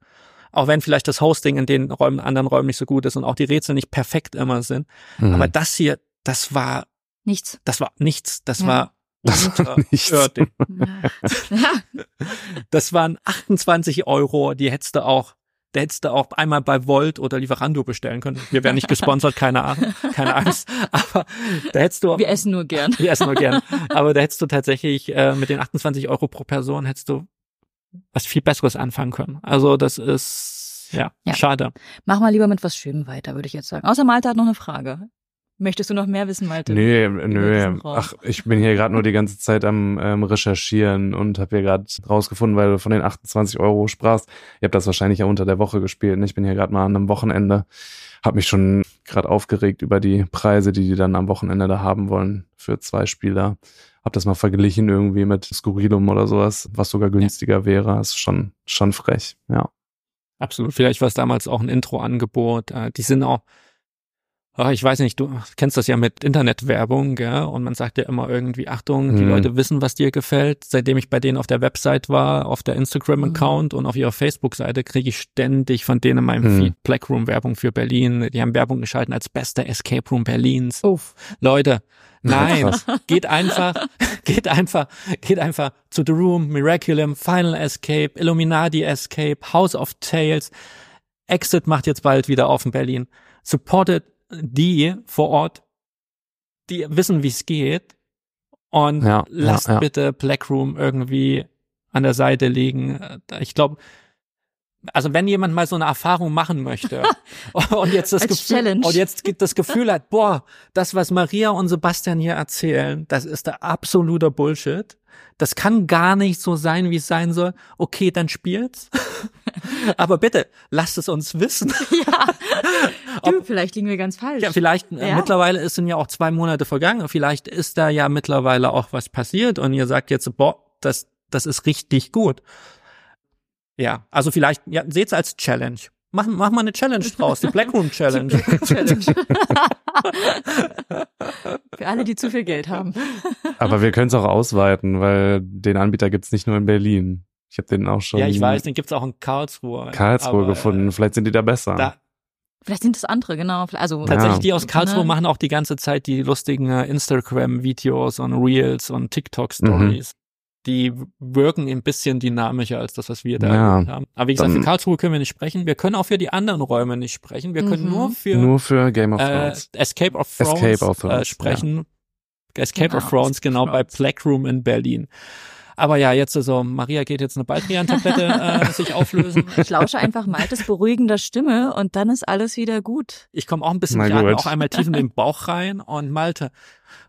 auch wenn vielleicht das Hosting in den Räumen, anderen Räumen nicht so gut ist und auch die Rätsel nicht perfekt immer sind. Mhm. Aber das hier, das war, Nichts. das war nichts, das Ja. war Das war nichts. Das waren 28 Euro, die hättest du auch, da hättest du auch einmal bei Volt oder Lieferando bestellen können. Wir werden nicht gesponsert, keine Ahnung, keine Angst. Aber da hättest du, Wir essen nur gern. wir essen nur gern. Aber da hättest du tatsächlich äh, mit den 28 Euro pro Person hättest du was viel Besseres anfangen können. Also das ist ja, Ja. schade. Mach mal lieber mit was Schönem weiter, würde ich jetzt sagen. Außer Malte hat noch eine Frage. Möchtest du noch mehr wissen, Malte? Nee, nö. Raum. Ach, ich bin hier gerade nur die ganze Zeit am ähm, Recherchieren und habe hier gerade rausgefunden, weil du von den 28 Euro sprachst. Ihr habt das wahrscheinlich ja unter der Woche gespielt. Ne? Ich bin hier gerade mal an einem Wochenende. Hab mich schon gerade aufgeregt über die Preise, die die dann am Wochenende da haben wollen für zwei Spieler. Hab das mal verglichen irgendwie mit Skurrilum oder sowas, was sogar günstiger wäre. ist schon, schon frech, ja. Absolut. Vielleicht war es damals auch ein Intro-Angebot. Äh, Die sind auch, ach, ich weiß nicht, du kennst das ja mit Internetwerbung, gell? Und man sagt ja immer irgendwie, Achtung, die Mhm. Leute wissen, was dir gefällt. Seitdem ich bei denen auf der Website war, auf der Instagram-Account und auf ihrer Facebook-Seite, kriege ich ständig von denen in meinem Mhm. Feed Blackroom-Werbung für Berlin. Die haben Werbung geschalten als bester Escape Room Berlins. Uff. Leute, nein, Krass. geht einfach, geht einfach, geht einfach zu The Room, Miraculum, Final Escape, Illuminati Escape, House of Tales. Exit macht jetzt bald wieder auf in Berlin. Supportet die vor Ort, die wissen, wie es geht. Und Ja, lasst ja, ja. bitte Blackroom irgendwie an der Seite liegen. Ich glaube, also wenn jemand mal so eine Erfahrung machen möchte und jetzt das Gefühl Challenge. und jetzt das Gefühl hat, boah, das was Maria und Sebastian hier erzählen, das ist der absolute Bullshit. Das kann gar nicht so sein, wie es sein soll. Okay, dann spielt's. Aber bitte, lasst es uns wissen. Ja. Ob- Du, vielleicht liegen wir ganz falsch. Ja, vielleicht, äh, Ja. mittlerweile ist sind ja auch zwei Monate vergangen. Vielleicht ist da ja mittlerweile auch was passiert und ihr sagt jetzt, boah, das, das ist richtig gut. Ja, also vielleicht, ja, seht's als Challenge. Mach, mach mal eine Challenge draus, die Blackroom Challenge. Challenge. Für alle, die zu viel Geld haben. Aber wir können es auch ausweiten, weil den Anbieter gibt's nicht nur in Berlin. Ich habe den auch schon Ja, ich weiß, den gibt's auch in Karlsruhe. Karlsruhe Aber, gefunden. Äh, Vielleicht sind die da besser. da, Vielleicht sind es andere, genau. Also tatsächlich, Ja. die aus Karlsruhe Ne? machen auch die ganze Zeit die lustigen äh, Instagram-Videos und Reels und TikTok-Stories. Die wirken ein bisschen dynamischer als das, was wir da Ja. haben. Aber wie gesagt, Dann- für Karlsruhe können wir nicht sprechen. Wir können auch für die anderen Räume nicht sprechen. Wir können Mhm. nur für Nur für Game of äh, Thrones. Escape of Thrones, Escape of Thrones, äh, sprechen. Escape Genau, of Thrones, genau, bei. Blackroom in Berlin. Aber ja, jetzt so, Maria geht jetzt eine Baldrian-Tablette äh, sich auflösen. ich lausche einfach Maltes beruhigender Stimme und dann ist alles wieder gut. Ich komme auch ein bisschen gerade auch einmal tief in den Bauch rein und Malte,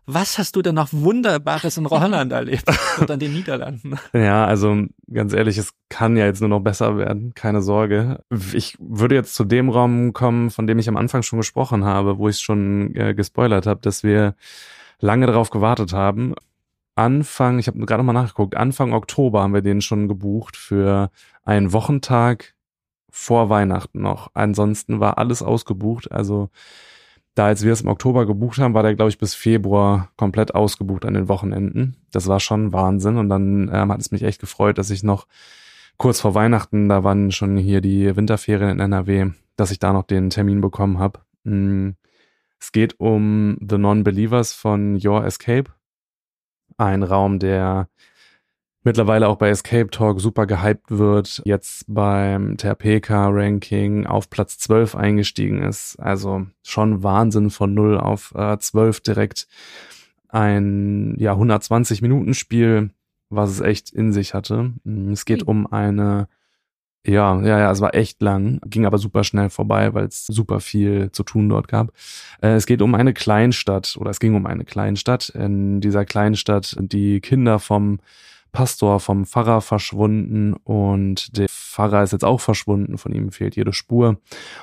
was hast du denn noch Wunderbares in Holland erlebt oder in den Niederlanden? Ja, also ganz ehrlich, es kann ja jetzt nur noch besser werden, keine Sorge. Ich würde jetzt zu dem Raum kommen, von dem ich am Anfang schon gesprochen habe, wo ich es schon äh, gespoilert habe, dass wir lange darauf gewartet haben. Anfang, ich habe gerade mal nachgeguckt, Anfang Oktober haben wir den schon gebucht für einen Wochentag vor Weihnachten noch. Ansonsten war alles ausgebucht. Also da, als wir es im Oktober gebucht haben, war der, glaube ich, bis Februar komplett ausgebucht an den Wochenenden. Das war schon Wahnsinn. Und dann ähm, hat es mich echt gefreut, dass ich noch kurz vor Weihnachten, da waren schon hier die Winterferien in NRW, dass ich da noch den Termin bekommen habe. Mm, Es geht um The Non-Believers von Your Escape. Ein Raum, der mittlerweile auch bei Escape Talk super gehypt wird, jetzt beim Terpeka-Ranking auf Platz 12 eingestiegen ist. Also schon Wahnsinn von 0 auf äh, 12 direkt. Ein ja 120 Minuten Spiel, was es echt in sich hatte. Es geht um eine ja, ja, ja, es war echt lang, ging aber super schnell vorbei, weil es super viel zu tun dort gab. Äh, es geht um eine Kleinstadt oder es ging um eine Kleinstadt. In dieser Kleinstadt die Kinder vom Pastor, vom Pfarrer verschwunden und der Pfarrer ist jetzt auch verschwunden, von ihm fehlt jede Spur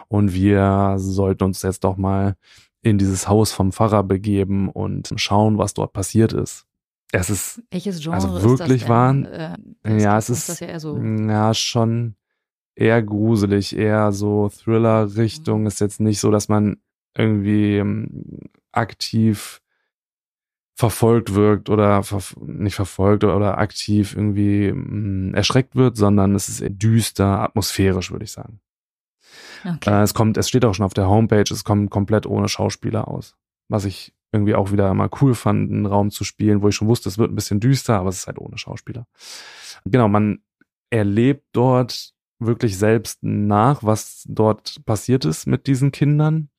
und wir sollten uns jetzt doch mal in dieses Haus vom Pfarrer begeben und schauen, was dort passiert ist. Es ist Welches Genre also wirklich ist das waren. Äh, ja, es ist das ja eher so. ja schon eher gruselig, eher so Thriller-Richtung. Mhm. Ist jetzt nicht so, dass man irgendwie ähm, aktiv verfolgt wirkt oder verf nicht verfolgt oder, oder aktiv irgendwie mh, erschreckt wird, sondern es ist düster, atmosphärisch, würde ich sagen. Okay. Äh, es kommt, es steht auch schon auf der Homepage, es kommt komplett ohne Schauspieler aus. Was ich irgendwie auch wieder mal cool fand, einen Raum zu spielen, wo ich schon wusste, es wird ein bisschen düster, aber es ist halt ohne Schauspieler. Genau, man erlebt dort wirklich selbst nach, was dort passiert ist mit diesen Kindern,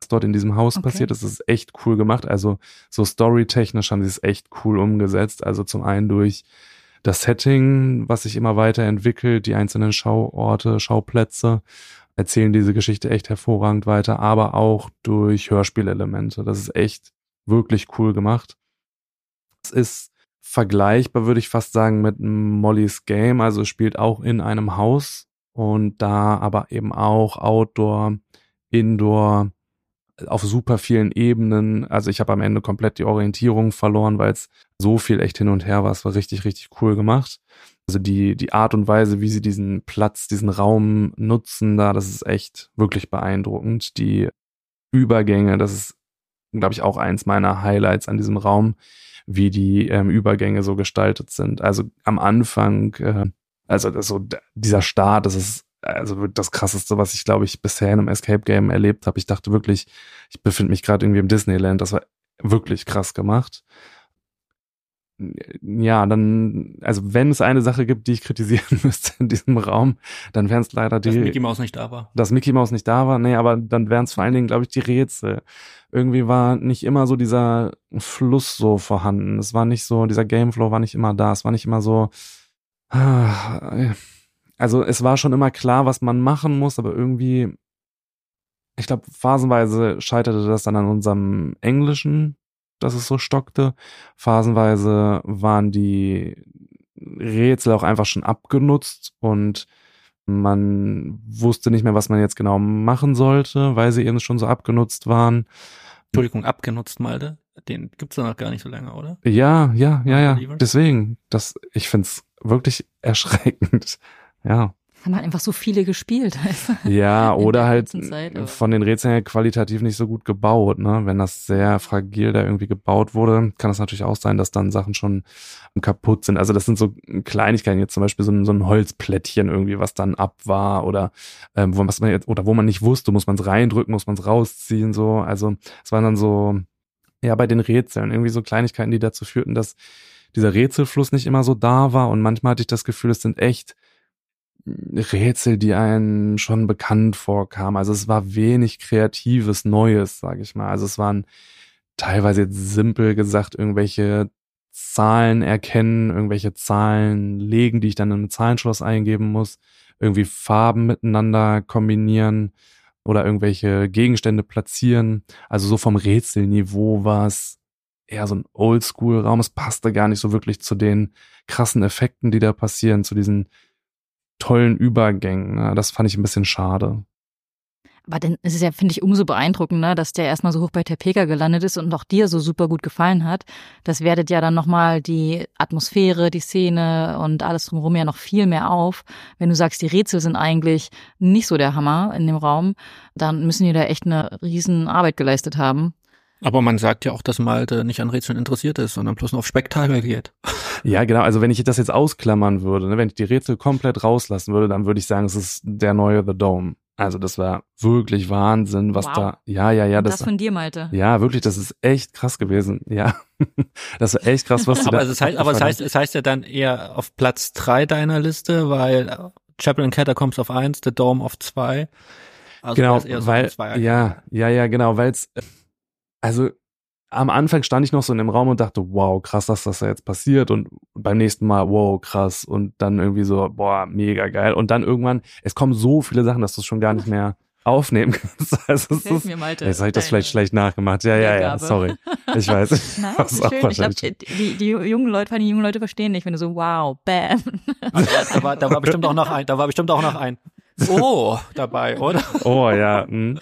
was dort in diesem Haus Okay. passiert ist. Das ist echt cool gemacht. Also so storytechnisch haben sie es echt cool umgesetzt. Also zum einen durch das Setting, was sich immer weiterentwickelt, die einzelnen Schauorte, Schauplätze erzählen diese Geschichte echt hervorragend weiter, aber auch durch Hörspielelemente. Das ist echt wirklich cool gemacht. Es ist vergleichbar, würde ich fast sagen, mit Molly's Game. Also spielt auch in einem Haus und da aber eben auch Outdoor, Indoor, auf super vielen Ebenen. Also ich habe am Ende komplett die Orientierung verloren, weil es so viel echt hin und her war. Es war richtig, richtig cool gemacht. Also die, die Art und Weise, wie sie diesen Platz, diesen Raum nutzen da, das ist echt wirklich beeindruckend. Die Übergänge, das ist, glaube ich, auch eins meiner Highlights an diesem Raum, wie die ähm, Übergänge so gestaltet sind. Also am Anfang, äh, also das so dieser Start, das ist also das krasseste, was ich glaube ich bisher in einem Escape Game erlebt habe. Ich dachte wirklich, ich befinde mich gerade irgendwie im Disneyland. Das war wirklich krass gemacht. Ja, dann, also wenn es eine Sache gibt, die ich kritisieren müsste in diesem Raum, dann wären es leider Dass die, Mickey Mouse nicht da war. dass Mickey Mouse nicht da war, nee, aber dann wären es vor allen Dingen, glaube ich, die Rätsel. Irgendwie war nicht immer so dieser Fluss so vorhanden. Es war nicht so, dieser Gameflow war nicht immer da. Es war nicht immer so. Ah, Also es war schon immer klar, was man machen muss, aber irgendwie, ich glaube, phasenweise scheiterte das dann an unserem Englischen, dass es so stockte. Phasenweise waren die Rätsel auch einfach schon abgenutzt und man wusste nicht mehr, was man jetzt genau machen sollte, weil sie eben schon so abgenutzt waren. Entschuldigung, abgenutzt, Malte. Den gibt's ja noch gar nicht so lange, oder? Ja, ja, ja, ja. Deswegen, das, ich find's wirklich erschreckend. Ja. Haben halt einfach so viele gespielt. Ja, oder halt Zeit, von den Rätseln her qualitativ nicht so gut gebaut, ne? Wenn das sehr fragil da irgendwie gebaut wurde, kann es natürlich auch sein, dass dann Sachen schon kaputt sind. Also das sind so Kleinigkeiten, jetzt zum Beispiel so ein, so ein Holzplättchen irgendwie, was dann ab war oder ähm, wo, was man jetzt, oder wo man nicht wusste, muss man es reindrücken, muss man es rausziehen, so. Also es waren dann so, ja, bei den Rätseln, irgendwie so Kleinigkeiten, die dazu führten, dass dieser Rätselfluss nicht immer so da war und manchmal hatte ich das Gefühl, es sind echt Rätsel, die einem schon bekannt vorkamen. Also es war wenig kreatives Neues, sage ich mal. Also es waren teilweise jetzt simpel gesagt irgendwelche Zahlen erkennen, irgendwelche Zahlen legen, die ich dann in ein Zahlenschloss eingeben muss, irgendwie Farben miteinander kombinieren oder irgendwelche Gegenstände platzieren. Also so vom Rätselniveau war es eher so ein Oldschool-Raum. Es passte gar nicht so wirklich zu den krassen Effekten, die da passieren, zu diesen tollen Übergängen. Ne? Das fand ich ein bisschen schade. Aber dann ist es ja, finde ich, umso beeindruckender, dass der erstmal so hoch bei Tepeka gelandet ist und auch dir so super gut gefallen hat. Das wertet ja dann nochmal die Atmosphäre, die Szene und alles drumherum ja noch viel mehr auf. Wenn du sagst, die Rätsel sind eigentlich nicht so der Hammer in dem Raum, dann müssen die da echt eine riesen Arbeit geleistet haben. Aber man sagt ja auch, dass Malte nicht an Rätseln interessiert ist, sondern bloß nur auf Spektakel geht. Ja, genau. Also wenn ich das jetzt ausklammern würde, ne, wenn ich die Rätsel komplett rauslassen würde, dann würde ich sagen, es ist der neue The Dome. Also das war wirklich Wahnsinn, was Wow. da, ja, ja, ja, das, das von dir, Malte. ja, wirklich, das ist echt krass gewesen, ja. Das war echt krass, was die Aber, da es heißt, aber es heißt, es heißt ja dann eher auf Platz drei deiner Liste, weil äh, Chapel and Catacombs auf eins, The Dome auf zwei. Also genau, das eher so weil, ja, ja, ja, genau, weil es, also am Anfang stand ich noch so in dem Raum und dachte, wow, krass, dass das da jetzt passiert und beim nächsten Mal, wow, krass und dann irgendwie so, boah, mega geil und dann irgendwann, es kommen so viele Sachen, dass du es schon gar nicht mehr aufnehmen kannst. Also es Hilf ist, mir, Malte. jetzt habe ich das vielleicht schlecht nachgemacht. Ja, ja, ja, sorry. Ich weiß. Nein, Das ist schön. Ich glaube, die, die jungen Leute, vor allem die jungen Leute verstehen nicht, wenn du so, wow, bam. Da war, da war bestimmt auch noch ein, da war bestimmt auch noch ein Oh dabei, oder? Oh ja. hm.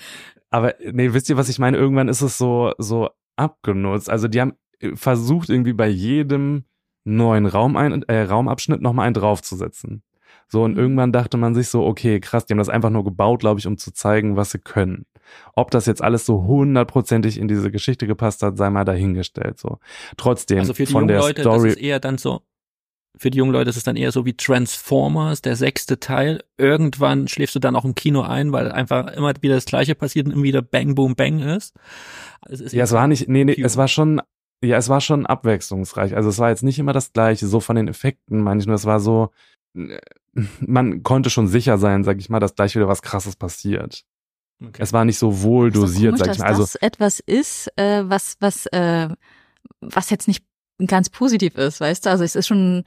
Aber nee, wisst ihr, was ich meine? Irgendwann ist es so, so abgenutzt. Also die haben äh, versucht, irgendwie bei jedem neuen Raum ein, äh, Raumabschnitt nochmal einen draufzusetzen. So, und Mhm. irgendwann dachte man sich so, okay, krass, die haben das einfach nur gebaut, glaube ich, um zu zeigen, was sie können. Ob das jetzt alles so hundertprozentig in diese Geschichte gepasst hat, sei mal dahingestellt. So. Trotzdem, Also für die von jungen der Leute, Story. das ist eher dann so, für die jungen Leute ist es dann eher so wie Transformers, der sechste Teil. Irgendwann schläfst du dann auch im Kino ein, weil einfach immer wieder das Gleiche passiert und immer wieder Bang, Boom, Bang ist. Es ist Ja, es war nicht, nee, nee, Pure. es war schon, ja, es war schon abwechslungsreich. Also es war jetzt nicht immer das Gleiche, so von den Effekten meine ich nur, es war so, äh, man konnte schon sicher sein, sag ich mal, dass gleich wieder was krasses passiert. okay. Es war nicht so wohl dosiert, komisch, sag ich mal. Also, das etwas ist, äh, was, was, äh, was jetzt nicht ganz positiv ist, weißt du? Also es ist schon,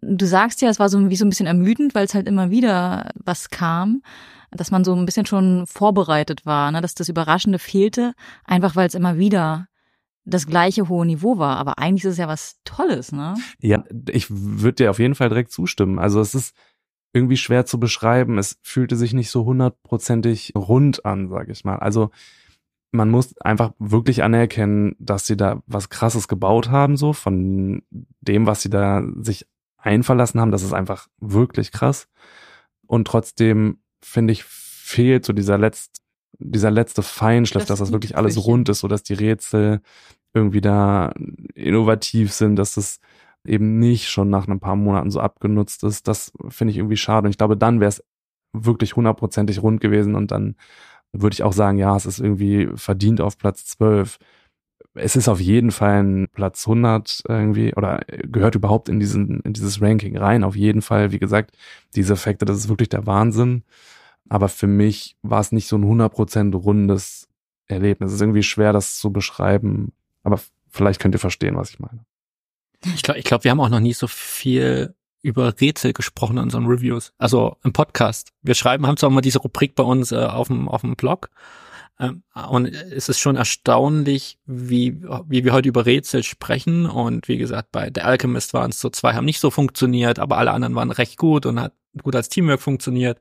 du sagst ja, es war so wie so ein bisschen ermüdend, weil es halt immer wieder was kam, dass man so ein bisschen schon vorbereitet war, ne? dass das Überraschende fehlte, einfach weil es immer wieder das gleiche hohe Niveau war. Aber eigentlich ist es ja was Tolles, ne? ja, ich würde dir auf jeden Fall direkt zustimmen. Also es ist irgendwie schwer zu beschreiben. Es fühlte sich nicht so hundertprozentig rund an, sag ich mal. Also man muss einfach wirklich anerkennen, dass sie da was Krasses gebaut haben, so von dem, was sie da sich einverlassen haben. Das ist einfach wirklich krass. Und trotzdem finde ich fehlt so dieser letzt, dieser letzte Feinschliff, Das dass das wirklich alles rund ist, so dass die Rätsel irgendwie da innovativ sind, dass es eben nicht schon nach ein paar Monaten so abgenutzt ist. Das finde ich irgendwie schade. Und ich glaube, dann wäre es wirklich hundertprozentig rund gewesen und dann würde ich auch sagen, ja, es ist irgendwie verdient auf Platz 12. Es ist auf jeden Fall ein Platz 100 irgendwie oder gehört überhaupt in diesen in dieses Ranking rein. Auf jeden Fall, wie gesagt, diese Effekte, das ist wirklich der Wahnsinn. Aber für mich war es nicht so ein 100% rundes Erlebnis. Es ist irgendwie schwer, das zu beschreiben. Aber vielleicht könnt ihr verstehen, was ich meine. Ich glaube, ich glaub, wir haben auch noch nie so viel über Rätsel gesprochen in unseren Reviews. Also im Podcast. Wir schreiben, haben zwar mal diese Rubrik bei uns äh, auf dem auf dem Blog. Ähm, und es ist schon erstaunlich, wie, wie wir heute über Rätsel sprechen. Und wie gesagt, bei The Alchemist waren es so zwei, haben nicht so funktioniert, aber alle anderen waren recht gut und hat gut als Teamwork funktioniert.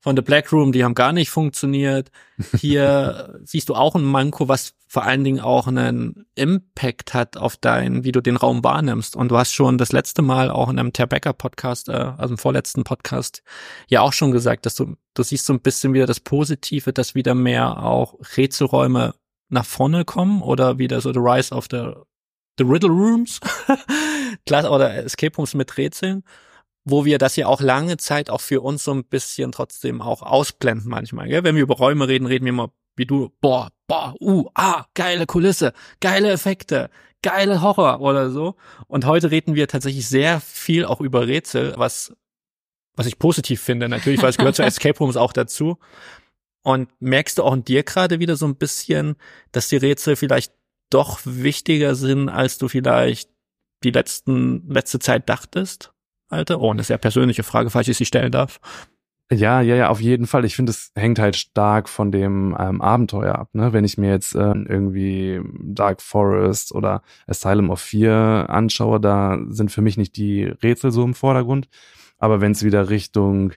Von The Black Room, die haben gar nicht funktioniert. Hier siehst du auch ein Manko, was vor allen Dingen auch einen Impact hat auf dein, wie du den Raum wahrnimmst. Und du hast schon das letzte Mal auch in einem Terbecker Podcast, äh, also im vorletzten Podcast, ja auch schon gesagt, dass du, du siehst so ein bisschen wieder das Positive, dass wieder mehr auch Rätselräume nach vorne kommen oder wieder so the rise of the, the riddle rooms, oder Escape Rooms mit Rätseln wo wir das ja auch lange Zeit auch für uns so ein bisschen trotzdem auch ausblenden manchmal. Gell? Wenn wir über Räume reden, reden wir immer wie du, boah, boah, uh, ah, geile Kulisse, geile Effekte, geile Horror oder so. Und heute reden wir tatsächlich sehr viel auch über Rätsel, was, was ich positiv finde, natürlich, weil es gehört zu Escape Rooms auch dazu. Und merkst du auch in dir gerade wieder so ein bisschen, dass die Rätsel vielleicht doch wichtiger sind, als du vielleicht die letzten, letzte Zeit dachtest? Alter? Oh, eine sehr persönliche Frage, falls ich sie stellen darf. Ja, ja, ja, auf jeden Fall. Ich finde, es hängt halt stark von dem ähm, Abenteuer ab. Ne? Wenn ich mir jetzt äh, irgendwie Dark Forest oder Asylum of Fear anschaue, da sind für mich nicht die Rätsel so im Vordergrund. Aber wenn es wieder Richtung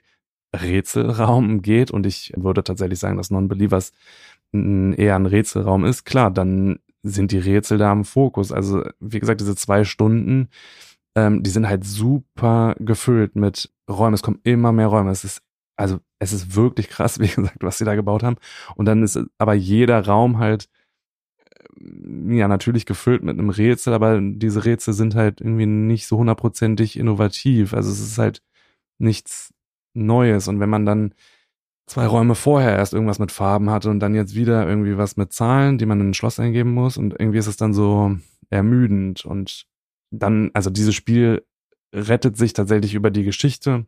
Rätselraum geht und ich würde tatsächlich sagen, dass Non-Believers eher ein Rätselraum ist, klar, dann sind die Rätsel da im Fokus. Also wie gesagt, diese zwei Stunden, ähm, die sind halt super gefüllt mit Räumen. Es kommen immer mehr Räume. Es ist also es ist wirklich krass, wie gesagt, was sie da gebaut haben. Und dann ist aber jeder Raum halt äh, ja natürlich gefüllt mit einem Rätsel, aber diese Rätsel sind halt irgendwie nicht so hundertprozentig innovativ. Also es ist halt nichts Neues. Und wenn man dann zwei Räume vorher erst irgendwas mit Farben hatte und dann jetzt wieder irgendwie was mit Zahlen, die man in ein Schloss eingeben muss und irgendwie ist es dann so ermüdend und dann, also dieses Spiel rettet sich tatsächlich über die Geschichte,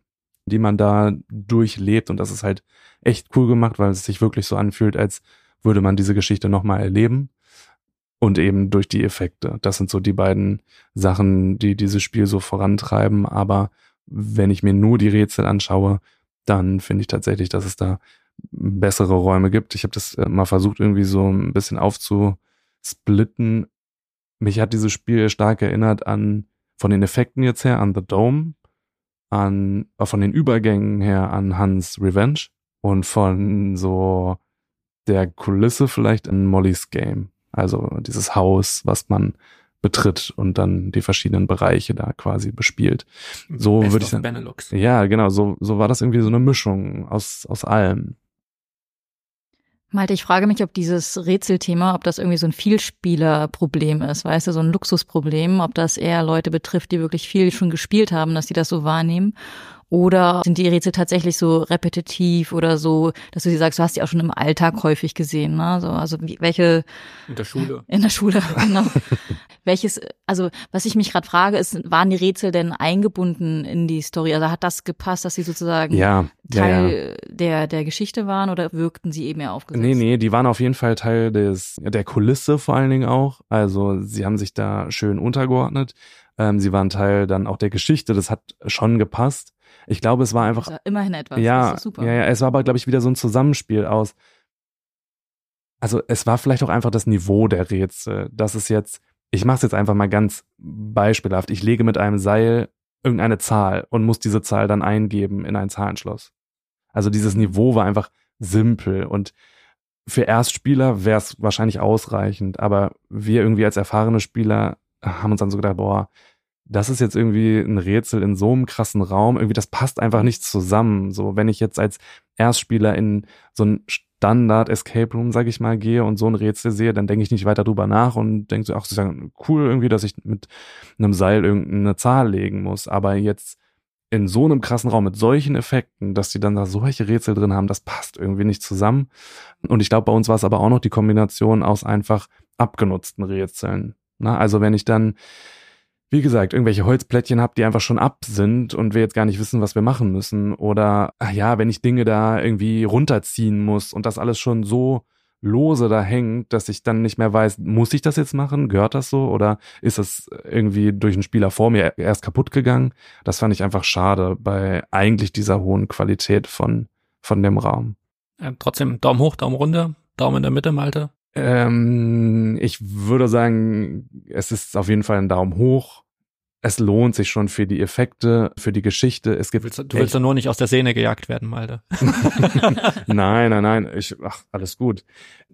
die man da durchlebt und das ist halt echt cool gemacht, weil es sich wirklich so anfühlt, als würde man diese Geschichte nochmal erleben und eben durch die Effekte. Das sind so die beiden Sachen, die dieses Spiel so vorantreiben, aber wenn ich mir nur die Rätsel anschaue, dann finde ich tatsächlich, dass es da bessere Räume gibt. Ich habe das äh, mal versucht, irgendwie so ein bisschen aufzusplitten. Mich hat dieses Spiel stark erinnert an, von den Effekten jetzt her, an The Dome, an, äh, von den Übergängen her an Hans Revenge und von so der Kulisse vielleicht in Molly's Game. Also dieses Haus, was man betritt und dann die verschiedenen Bereiche da quasi bespielt. So würde ich sagen. Benelux. Ja, genau, so, so war das irgendwie so eine Mischung aus, aus allem. Malte, ich frage mich, ob dieses Rätselthema, ob das irgendwie so ein Vielspielerproblem ist, weißt du, so ein Luxusproblem, ob das eher Leute betrifft, die wirklich viel schon gespielt haben, dass die das so wahrnehmen oder sind die Rätsel tatsächlich so repetitiv oder so, dass du sie sagst, du hast die auch schon im Alltag häufig gesehen, ne? So, also wie, welche in der Schule. In der Schule, genau. Welches, also was ich mich gerade frage, ist, waren die Rätsel denn eingebunden in die Story? Also hat das gepasst, dass sie sozusagen ja, Teil ja, ja. der der Geschichte waren oder wirkten sie eben eher aufgesetzt? Nee, nee, die waren auf jeden Fall Teil des der Kulisse vor allen Dingen auch. Also sie haben sich da schön untergeordnet. Ähm, sie waren Teil dann auch der Geschichte, das hat schon gepasst. Ich glaube, es war einfach. Also immerhin etwas. Ja, ja, ja, es war aber, glaube ich, wieder so ein Zusammenspiel aus. Also es war vielleicht auch einfach das Niveau der Rätsel. Das ist jetzt, ich mache es jetzt einfach mal ganz beispielhaft. Ich lege mit einem Seil irgendeine Zahl und muss diese Zahl dann eingeben in ein Zahlenschloss. Also dieses Niveau war einfach simpel und für Erstspieler wäre es wahrscheinlich ausreichend, aber wir irgendwie als erfahrene Spieler haben uns dann so gedacht, boah, das ist jetzt irgendwie ein Rätsel in so einem krassen Raum, irgendwie das passt einfach nicht zusammen. So, wenn ich jetzt als Erstspieler in so ein Standard Escape Room, sag ich mal, gehe und so ein Rätsel sehe, dann denke ich nicht weiter drüber nach und denke so, ach, das ist ja cool irgendwie, dass ich mit einem Seil irgendeine Zahl legen muss. Aber jetzt in so einem krassen Raum mit solchen Effekten, dass die dann da solche Rätsel drin haben, das passt irgendwie nicht zusammen. Und ich glaube, bei uns war es aber auch noch die Kombination aus einfach abgenutzten Rätseln. Na, also wenn ich dann wie gesagt, irgendwelche Holzplättchen habt, die einfach schon ab sind und wir jetzt gar nicht wissen, was wir machen müssen. Oder ja, wenn ich Dinge da irgendwie runterziehen muss und das alles schon so lose da hängt, dass ich dann nicht mehr weiß, muss ich das jetzt machen? Gehört das so? Oder ist das irgendwie durch einen Spieler vor mir erst kaputt gegangen? Das fand ich einfach schade bei eigentlich dieser hohen Qualität von, von dem Raum. Ja, trotzdem Daumen hoch, Daumen runter, Daumen in der Mitte, Malte. Ähm, ich würde sagen, es ist auf jeden Fall ein Daumen hoch. Es lohnt sich schon für die Effekte, für die Geschichte. Es gibt du willst, du willst ja nur nicht aus der Szene gejagt werden, Malte. nein, nein, nein. Ich, ach, alles gut.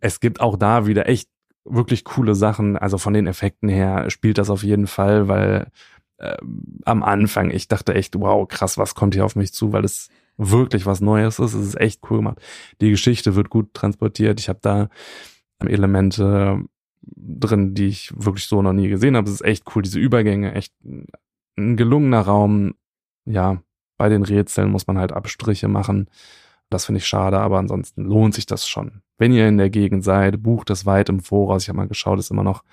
Es gibt auch da wieder echt wirklich coole Sachen. Also von den Effekten her spielt das auf jeden Fall, weil äh, am Anfang ich dachte echt, wow, krass, was kommt hier auf mich zu, weil es wirklich was Neues ist. Es ist echt cool gemacht. Die Geschichte wird gut transportiert. Ich habe da Elemente drin, die ich wirklich so noch nie gesehen habe. Es ist echt cool, diese Übergänge, echt ein gelungener Raum. Ja, bei den Rätseln muss man halt Abstriche machen. Das finde ich schade, aber ansonsten lohnt sich das schon. Wenn ihr in der Gegend seid, bucht das weit im Voraus. Ich habe mal geschaut, ist immer noch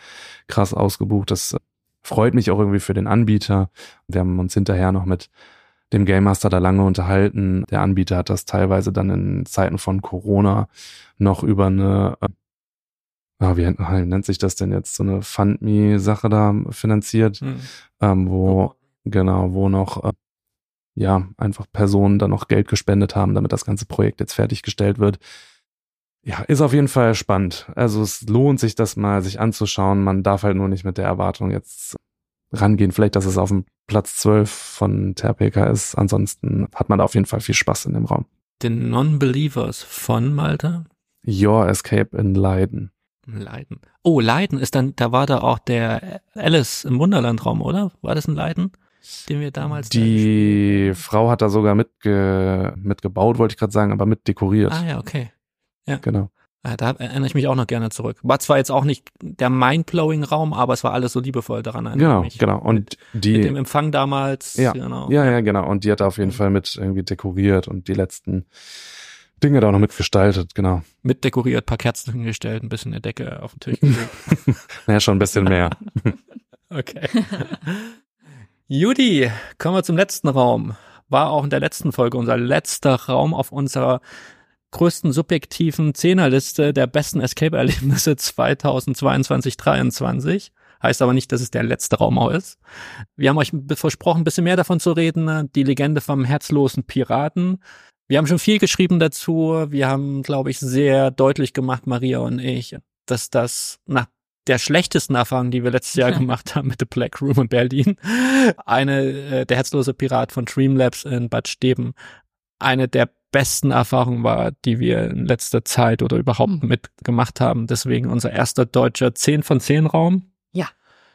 krass ausgebucht. Das freut mich auch irgendwie für den Anbieter. Wir haben uns hinterher noch mit dem Game Master da lange unterhalten. Der Anbieter hat das teilweise dann in Zeiten von Corona noch über eine ah, wie nennt sich das denn jetzt, so eine Fundme-Sache da finanziert, hm. ähm, wo, oh. genau, wo noch, äh, ja, einfach Personen da noch Geld gespendet haben, damit das ganze Projekt jetzt fertiggestellt wird. Ja, ist auf jeden Fall spannend. Also es lohnt sich, das mal sich anzuschauen. Man darf halt nur nicht mit der Erwartung jetzt rangehen. Vielleicht, dass es auf dem Platz 12 von Terpeka ist. Ansonsten hat man da auf jeden Fall viel Spaß in dem Raum. Den Non-Believers von Malta? Your Escape in Leiden. Leiden. Oh, Leiden ist dann, da war da auch der Alice im Wunderlandraum, oder? War das ein Leiden, den wir damals? Die da Frau hat da sogar mitge mitgebaut, wollte ich gerade sagen, aber mit dekoriert. Ah ja, okay. Ja. Genau. Ah, da erinnere ich mich auch noch gerne zurück. War zwar jetzt auch nicht der mindblowing Raum, aber es war alles so liebevoll daran. Genau, genau. Und die mit dem Empfang damals. Ja, genau. ja, ja, genau. Und die hat da auf jeden Fall mit irgendwie dekoriert und die letzten Dinge da auch noch mitgestaltet, genau. Mitdekoriert, paar Kerzen hingestellt, ein bisschen eine Decke auf den Tisch gelegt. naja, schon ein bisschen mehr. okay. Judy, kommen wir zum letzten Raum. War auch in der letzten Folge unser letzter Raum auf unserer größten subjektiven Zehnerliste der besten Escape-Erlebnisse 2022-23. Heißt aber nicht, dass es der letzte Raum auch ist. Wir haben euch versprochen, ein bisschen mehr davon zu reden. Die Legende vom herzlosen Piraten. Wir haben schon viel geschrieben dazu. Wir haben, glaube ich, sehr deutlich gemacht, Maria und ich, dass das nach der schlechtesten Erfahrung, die wir letztes Jahr gemacht haben mit The Black Room in Berlin, eine, äh, der herzlose Pirat von Dreamlabs in Bad Steben, eine der besten Erfahrungen war, die wir in letzter Zeit oder überhaupt mhm. mitgemacht haben. Deswegen unser erster deutscher 10 von 10 Raum. Ja,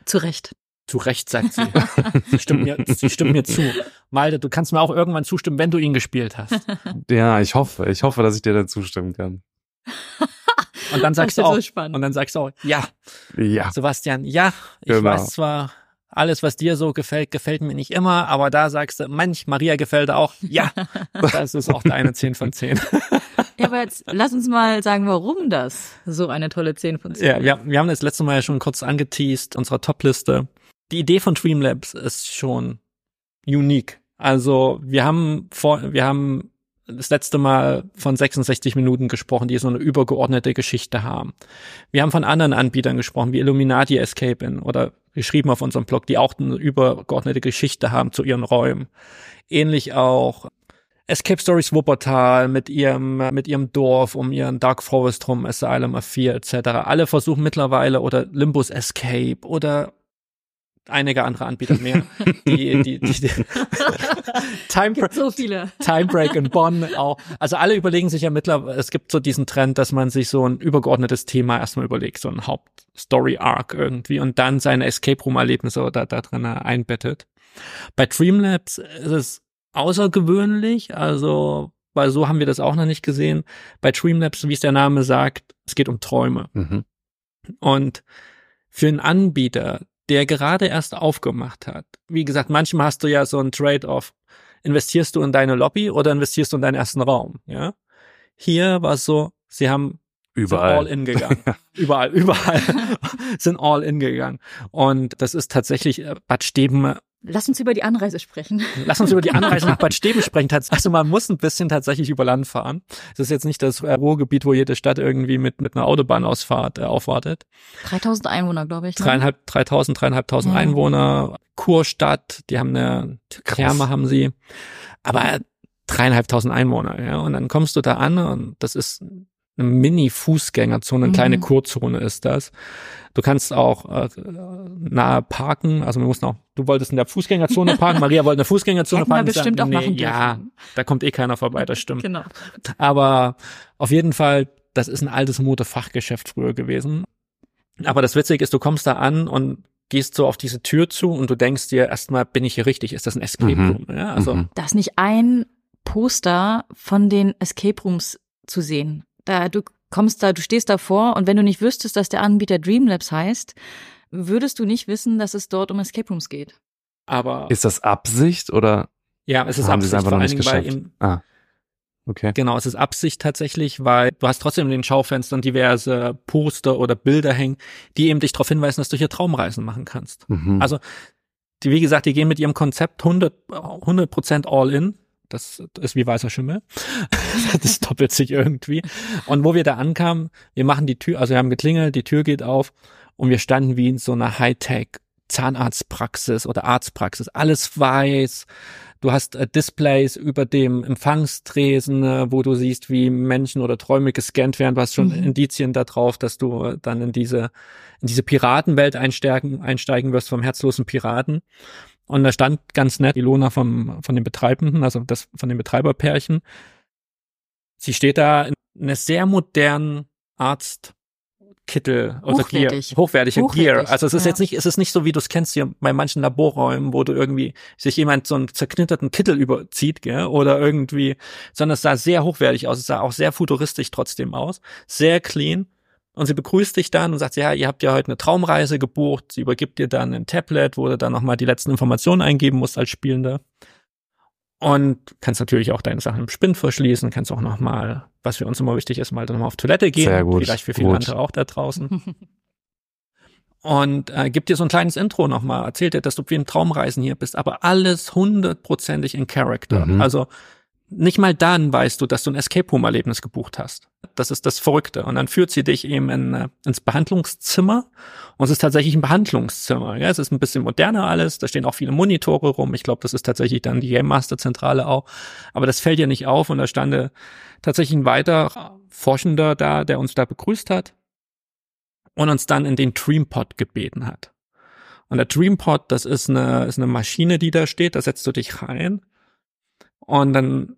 zu Recht. Zu Recht, sagt sie. sie, stimmt mir, sie stimmt mir zu. Malte, du kannst mir auch irgendwann zustimmen, wenn du ihn gespielt hast. Ja, ich hoffe. Ich hoffe, dass ich dir da zustimmen kann. Und dann sagst du auch, so und dann sagst du auch, ja. Ja. Sebastian, ja, ich genau. weiß zwar, alles, was dir so gefällt, gefällt mir nicht immer, aber da sagst du, manch, Maria gefällt auch, ja, das ist auch deine 10 von 10. Ja, aber jetzt lass uns mal sagen, warum das so eine tolle 10 von 10 Ja, wir, wir haben das letzte Mal ja schon kurz angeteased, unserer Top-Liste. Die Idee von Dreamlabs ist schon unique. Also wir haben vor, wir haben das letzte Mal von 66 Minuten gesprochen, die so eine übergeordnete Geschichte haben. Wir haben von anderen Anbietern gesprochen, wie Illuminati Escape In oder geschrieben auf unserem Blog, die auch eine übergeordnete Geschichte haben zu ihren Räumen. Ähnlich auch Escape Stories Wuppertal mit ihrem, mit ihrem Dorf, um ihren Dark Forest rum, Asylum of Fear etc. Alle versuchen mittlerweile oder Limbus Escape oder einige andere Anbieter mehr. Die, die, die, die Time, gibt so viele. Time Break in Bonn auch. Also alle überlegen sich ja mittlerweile, es gibt so diesen Trend, dass man sich so ein übergeordnetes Thema erstmal überlegt, so ein Hauptstory-Arc irgendwie und dann seine Escape Room-Erlebnisse da, da drin einbettet. Bei Dreamlabs ist es außergewöhnlich, also weil so haben wir das auch noch nicht gesehen. Bei Dreamlabs, wie es der Name sagt, es geht um Träume. Mhm. Und für einen Anbieter, der gerade erst aufgemacht hat. Wie gesagt, manchmal hast du ja so ein Trade-off. Investierst du in deine Lobby oder investierst du in deinen ersten Raum? Ja. Hier war es so, sie haben überall all in gegangen. überall, überall sind all in gegangen. Und das ist tatsächlich äh, Bad Steben Lass uns über die Anreise sprechen. Lass uns über die Anreise nach Bad Steben sprechen. Also man muss ein bisschen tatsächlich über Land fahren. Das ist jetzt nicht das Ruhrgebiet, wo jede Stadt irgendwie mit, mit einer Autobahnausfahrt äh, aufwartet. 3000 Einwohner, glaube ich. Ne? Dreieinhalb, 3000, dreieinhalbtausend ja. Einwohner. Kurstadt, die haben eine Therme, haben sie. Aber dreieinhalbtaustausend Einwohner, ja. Und dann kommst du da an und das ist eine Mini-Fußgängerzone, eine mhm. kleine Kurzone ist das. Du kannst auch äh, nahe parken, also wir mussten auch, du wolltest in der Fußgängerzone parken, Maria wollte in der Fußgängerzone Hätten parken. Wir bestimmt sagen, auch nee, machen Ja, da kommt eh keiner vorbei, das stimmt. genau. Aber auf jeden Fall, das ist ein altes Modefachgeschäft früher gewesen. Aber das Witzige ist, du kommst da an und gehst so auf diese Tür zu und du denkst dir erstmal, bin ich hier richtig? Ist das ein Escape mhm. Room? Ja, also. Da ist nicht ein Poster von den Escape Rooms zu sehen. Da, du kommst da, du stehst davor und wenn du nicht wüsstest, dass der Anbieter Dreamlabs heißt, würdest du nicht wissen, dass es dort um Escape Rooms geht. Aber. Ist das Absicht oder? Ja, es ist haben Absicht, einfach vor noch nicht geschafft? Ihm, ah. Okay. Genau, es ist Absicht tatsächlich, weil du hast trotzdem in den Schaufenstern diverse Poster oder Bilder hängen, die eben dich darauf hinweisen, dass du hier Traumreisen machen kannst. Mhm. Also, die, wie gesagt, die gehen mit ihrem Konzept 100, 100% all in. Das ist wie weißer Schimmel. das doppelt sich irgendwie. Und wo wir da ankamen, wir machen die Tür, also wir haben geklingelt, die Tür geht auf und wir standen wie in so einer Hightech Zahnarztpraxis oder Arztpraxis. Alles weiß. Du hast äh, Displays über dem Empfangstresen, äh, wo du siehst, wie Menschen oder Träume gescannt werden. Du hast schon mhm. Indizien darauf, dass du äh, dann in diese, in diese Piratenwelt einsteigen, einsteigen wirst vom herzlosen Piraten. Und da stand ganz nett Ilona vom, von den Betreibenden, also das von den Betreiberpärchen. Sie steht da in einer sehr modernen Arztkittel oder hochwertig. Gear, hochwertige hochwertig, Gear. Also es ist ja. jetzt nicht, es ist nicht so, wie du es kennst hier bei manchen Laborräumen, wo du irgendwie sich jemand so einen zerknitterten Kittel überzieht, gell, oder irgendwie, sondern es sah sehr hochwertig aus. Es sah auch sehr futuristisch trotzdem aus, sehr clean und sie begrüßt dich dann und sagt, ja, ihr habt ja heute eine Traumreise gebucht. Sie übergibt dir dann ein Tablet, wo du dann nochmal die letzten Informationen eingeben musst als Spielender. Und kannst natürlich auch deine Sachen im Spind verschließen, kannst auch nochmal, was für uns immer wichtig ist, mal dann mal auf Toilette gehen. Sehr gut, Vielleicht für viele gut. andere auch da draußen. Und äh, gibt dir so ein kleines Intro nochmal, erzählt dir, dass du wie im Traumreisen hier bist, aber alles hundertprozentig in Character. Mhm. Also nicht mal dann weißt du, dass du ein Escape Room Erlebnis gebucht hast. Das ist das Verrückte. Und dann führt sie dich eben in, äh, ins Behandlungszimmer. Und es ist tatsächlich ein Behandlungszimmer. Ja, es ist ein bisschen moderner alles. Da stehen auch viele Monitore rum. Ich glaube, das ist tatsächlich dann die Game Master Zentrale auch. Aber das fällt dir nicht auf. Und da stand tatsächlich ein weiterer Forschender da, der uns da begrüßt hat und uns dann in den Dreampod gebeten hat. Und der Dreampod, das ist eine, ist eine Maschine, die da steht. Da setzt du dich rein. Und dann,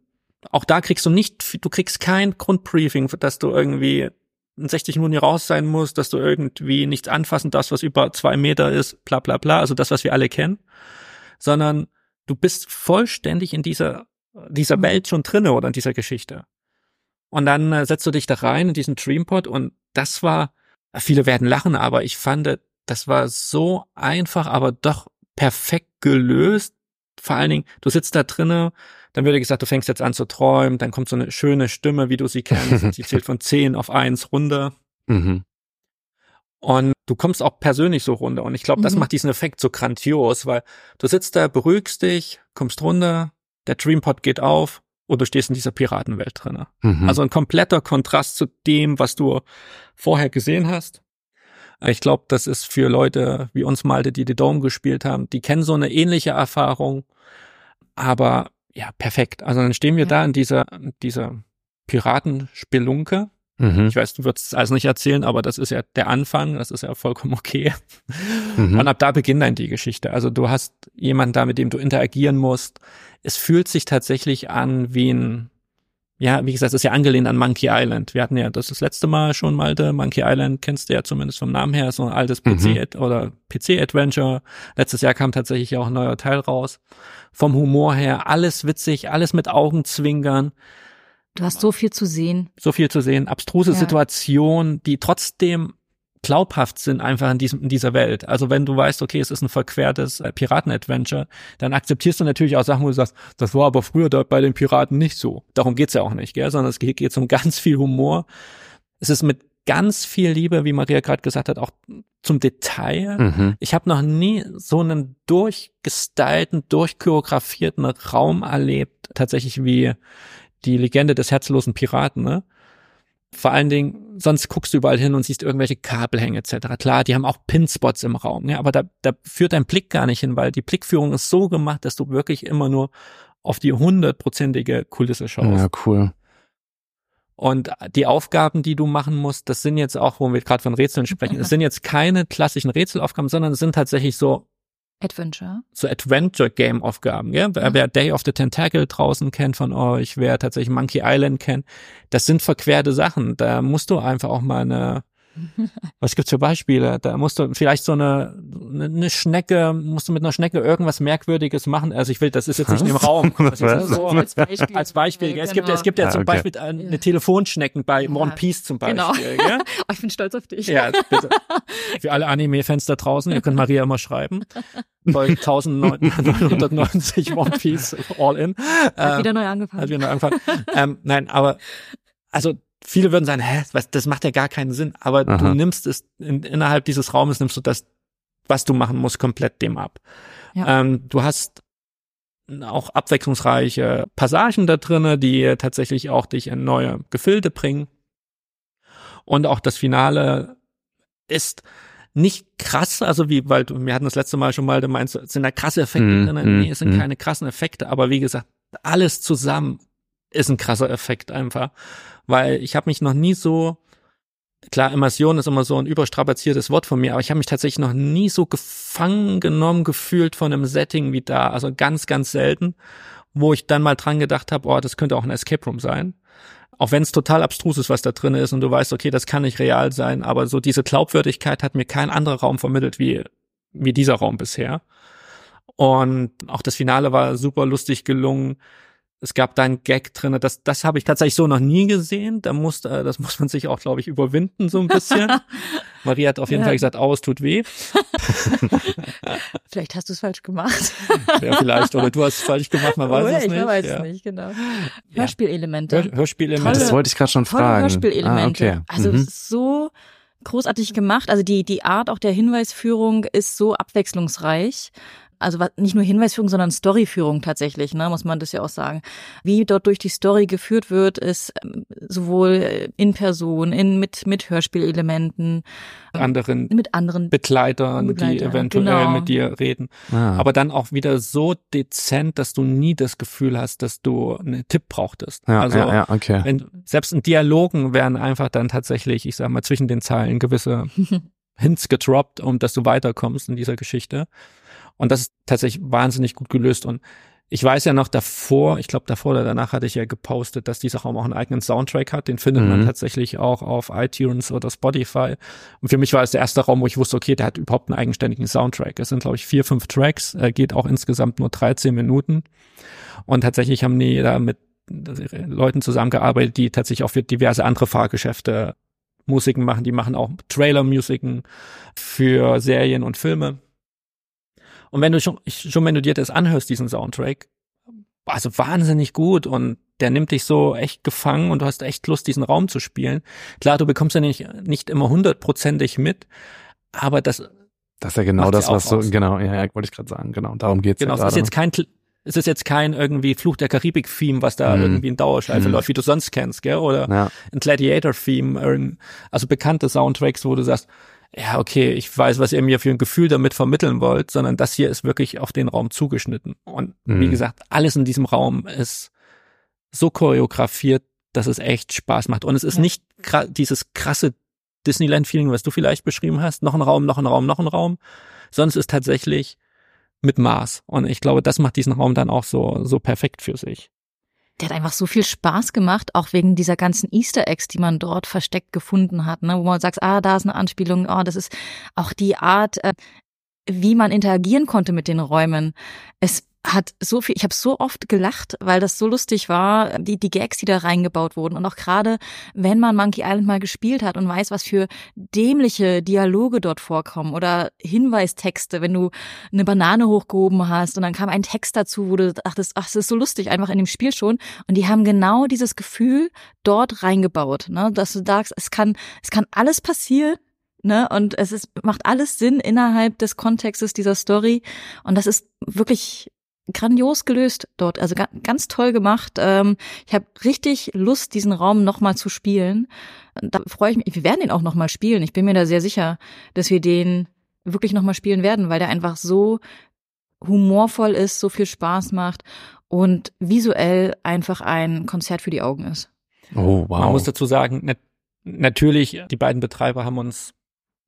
auch da kriegst du nicht, du kriegst kein Grundbriefing, dass du irgendwie in 60 Minuten hier raus sein musst, dass du irgendwie nichts anfassen darfst, was über zwei Meter ist, bla bla bla, also das, was wir alle kennen, sondern du bist vollständig in dieser, dieser. Welt schon drinne oder in dieser Geschichte. Und dann äh, setzt du dich da rein in diesen Dreampod und das war, viele werden lachen, aber ich fand, das war so einfach, aber doch perfekt gelöst. Vor allen Dingen, du sitzt da drinnen, dann wird dir gesagt, du fängst jetzt an zu träumen, dann kommt so eine schöne Stimme, wie du sie kennst, sie zählt von 10 auf 1 runter Mhm. und du kommst auch persönlich so runter und ich glaube, das Mhm. macht diesen Effekt so grandios, weil du sitzt da, beruhigst dich, kommst runter, der Dreampod geht auf und du stehst in dieser Piratenwelt drinne. Mhm. Also ein kompletter Kontrast zu dem, was du vorher gesehen hast. Ich glaube, das ist für Leute wie uns Malte, die The Dome gespielt haben, die kennen so eine ähnliche Erfahrung. Aber ja, perfekt. Also dann stehen wir Ja. da in dieser, in dieser Piratenspelunke. mhm. Ich weiß, du würdest es alles nicht erzählen, aber das ist ja der Anfang, das ist ja vollkommen okay. Mhm. Und ab da beginnt dann die Geschichte. Also du hast jemanden da, mit dem du interagieren musst. Es fühlt sich tatsächlich an wie ein, ja, wie gesagt, es ist ja angelehnt an Monkey Island. Wir hatten ja das das letzte Mal schon mal, der Monkey Island kennst du ja zumindest vom Namen her, so ein altes Mhm. PC -Ad oder PC-Adventure. Letztes Jahr kam tatsächlich auch ein neuer Teil raus. Vom Humor her, alles witzig, alles mit Augenzwinkern Du hast so viel zu sehen. so viel zu sehen, abstruse Ja. Situationen, die trotzdem glaubhaft sind einfach in diesem in dieser Welt. Also wenn du weißt, okay, es ist ein verquertes äh, Piraten-Adventure, dann akzeptierst du natürlich auch Sachen, wo du sagst, das war aber früher dort bei den Piraten nicht so. Darum geht's ja auch nicht, gell? sondern es geht, geht um ganz viel Humor. Es ist mit ganz viel Liebe, wie Maria gerade gesagt hat, auch zum Detail. Mhm. Ich habe noch nie so einen durchgestylten, durchchoreografierten Raum erlebt, tatsächlich wie die Legende des herzlosen Piraten. Ne? Vor allen Dingen, sonst guckst du überall hin und siehst irgendwelche Kabelhänge etc. Klar, die haben auch Pinspots im Raum, ne? aber da, da führt dein Blick gar nicht hin, weil die Blickführung ist so gemacht, dass du wirklich immer nur auf die hundertprozentige Kulisse schaust. Ja, cool. Und die Aufgaben, die du machen musst, das sind jetzt auch, wo wir gerade von Rätseln sprechen, es sind jetzt keine klassischen Rätselaufgaben, sondern es sind tatsächlich so Adventure. so Adventure-Game-Aufgaben, ja? Wer, Ja. wer Day of the Tentacle draußen kennt von euch, wer tatsächlich Monkey Island kennt, das sind verquerte Sachen. Da musst du einfach auch mal eine, was gibt's für Beispiele? Da musst du vielleicht so eine, eine, eine Schnecke, musst du mit einer Schnecke irgendwas Merkwürdiges machen. Also ich will, das ist jetzt nicht im Raum. Das ist so, Als Beispiel. als Beispiel. gell? Es gibt, es gibt ja Ah, zum okay. Beispiel eine Telefonschnecken bei Ja. One Piece zum Genau. Beispiel. Gell? Oh, ich bin stolz auf dich. Ja, bitte. Für alle Anime-Fans da draußen, ihr könnt Maria immer schreiben. Bei 1990 One Piece All In. Hat Ähm, wieder neu angefangen. hat wieder neu angefangen. ähm, nein, aber also viele würden sagen, hä, was, das macht ja gar keinen Sinn. Aber du Aha. nimmst es in, innerhalb dieses Raumes nimmst du das, was du machen musst, komplett dem ab. Ja. Ähm, du hast auch abwechslungsreiche Passagen da drinne, die tatsächlich auch dich in neue Gefilde bringen. Und auch das Finale ist nicht krass, also wie, weil du, wir hatten das letzte Mal schon mal, du meinst, sind da krasse Effekte Mm, drin? Nee, mm, es sind mm. keine krassen Effekte, aber wie gesagt, alles zusammen ist ein krasser Effekt einfach. Weil ich habe mich noch nie so, klar, Immersion ist immer so ein überstrapaziertes Wort von mir, aber ich habe mich tatsächlich noch nie so gefangen genommen gefühlt von einem Setting wie da. Also ganz, ganz selten, wo ich dann mal dran gedacht habe, oh, das könnte auch ein Escape Room sein. Auch wenn es total abstrus ist, was da drin ist und du weißt, okay, das kann nicht real sein, aber so diese Glaubwürdigkeit hat mir kein anderer Raum vermittelt wie, wie dieser Raum bisher. Und auch das Finale war super lustig gelungen. Es gab da einen Gag drinne, das, das habe ich tatsächlich so noch nie gesehen. Da muss, äh, das muss man sich auch, glaube ich, überwinden so ein bisschen. Marie hat auf jeden Ja. Fall gesagt, oh, es tut weh. Vielleicht hast du es falsch gemacht. Ja, vielleicht. Oder du hast es falsch gemacht, man weiß Oder es ich nicht. weiß ja. es nicht, genau. Hörspielelemente. Hör Hörspielelemente. Tolle- Das wollte ich gerade schon fragen. Hörspielelemente. Ah, okay. Also Mhm. so großartig gemacht. Also die, die Art auch der Hinweisführung ist so abwechslungsreich. Also nicht nur Hinweisführung, sondern Storyführung tatsächlich, ne, muss man das ja auch sagen. Wie dort durch die Story geführt wird, ist ähm, sowohl äh, in Person, in mit mit Hörspielelementen, anderen mit anderen Begleitern, die Begleiter, eventuell genau. mit dir reden. Ah. Aber dann auch wieder so dezent, dass du nie das Gefühl hast, dass du einen Tipp brauchtest. ja, also ja, ja, okay. wenn, selbst in Dialogen werden einfach dann tatsächlich, ich sag mal, zwischen den Zeilen gewisse Hints gedroppt, um dass du weiterkommst in dieser Geschichte. Und das ist tatsächlich wahnsinnig gut gelöst. Und ich weiß ja noch davor, ich glaube davor oder danach hatte ich ja gepostet, dass dieser Raum auch einen eigenen Soundtrack hat. Den findet man Mhm. tatsächlich auch auf iTunes oder Spotify. Und für mich war es der erste Raum, wo ich wusste, okay, der hat überhaupt einen eigenständigen Soundtrack. Es sind, glaube ich, vier, fünf Tracks, äh, geht auch insgesamt nur 13 Minuten. Und tatsächlich haben die da mit Leuten zusammengearbeitet, die tatsächlich auch für diverse andere Fahrgeschäfte Musiken machen. Die machen auch Trailer-Musiken für Serien und Filme. Und wenn du schon, schon wenn du dir das anhörst, diesen Soundtrack, also wahnsinnig gut und der nimmt dich so echt gefangen und du hast echt Lust, diesen Raum zu spielen. Klar, du bekommst ja nicht, nicht immer hundertprozentig mit, aber das, Das ist ja genau das, was so, aus. genau, ja, ja wollte ich gerade sagen, genau, darum geht's genau, ja es ist jetzt kein, Kl- es ist jetzt kein irgendwie Fluch der Karibik-Theme, was da Mhm. irgendwie in Dauerschleife Mhm. läuft, wie du sonst kennst, gell, oder ja, ein Gladiator-Theme, also bekannte Soundtracks, wo du sagst, ja, okay, ich weiß, was ihr mir für ein Gefühl damit vermitteln wollt, sondern das hier ist wirklich auf den Raum zugeschnitten. Und wie Mhm. gesagt, alles in diesem Raum ist so choreografiert, dass es echt Spaß macht. Und es ist Ja. nicht dieses krasse Disneyland-Feeling, was du vielleicht beschrieben hast, noch ein Raum, noch ein Raum, noch ein Raum, sondern es ist tatsächlich mit Maß. Und ich glaube, das macht diesen Raum dann auch so, so perfekt für sich. Der hat einfach so viel Spaß gemacht, auch wegen dieser ganzen Easter Eggs, die man dort versteckt gefunden hat, ne? wo man sagt, ah, da ist eine Anspielung, oh, das ist auch die Art, äh, wie man interagieren konnte mit den Räumen. Es hat so viel, ich habe so oft gelacht, weil das so lustig war, die, die Gags, die da reingebaut wurden. Und auch gerade, wenn man Monkey Island mal gespielt hat und weiß, was für dämliche Dialoge dort vorkommen oder Hinweistexte, wenn du eine Banane hochgehoben hast und dann kam ein Text dazu, wo du dachtest, ach, das ist so lustig, einfach in dem Spiel schon. Und die haben genau dieses Gefühl dort reingebaut, ne? dass du sagst, es kann, es kann alles passieren, ne? Und es ist, macht alles Sinn innerhalb des Kontextes dieser Story. Und das ist wirklich grandios gelöst dort, also ga, ganz toll gemacht. Ähm, ich habe richtig Lust, diesen Raum nochmal zu spielen. Da freue ich mich. Wir werden den auch nochmal spielen. Ich bin mir da sehr sicher, dass wir den wirklich nochmal spielen werden, weil der einfach so humorvoll ist, so viel Spaß macht und visuell einfach ein Konzert für die Augen ist. oh, wow. Man muss dazu sagen, nat natürlich, die beiden Betreiber haben uns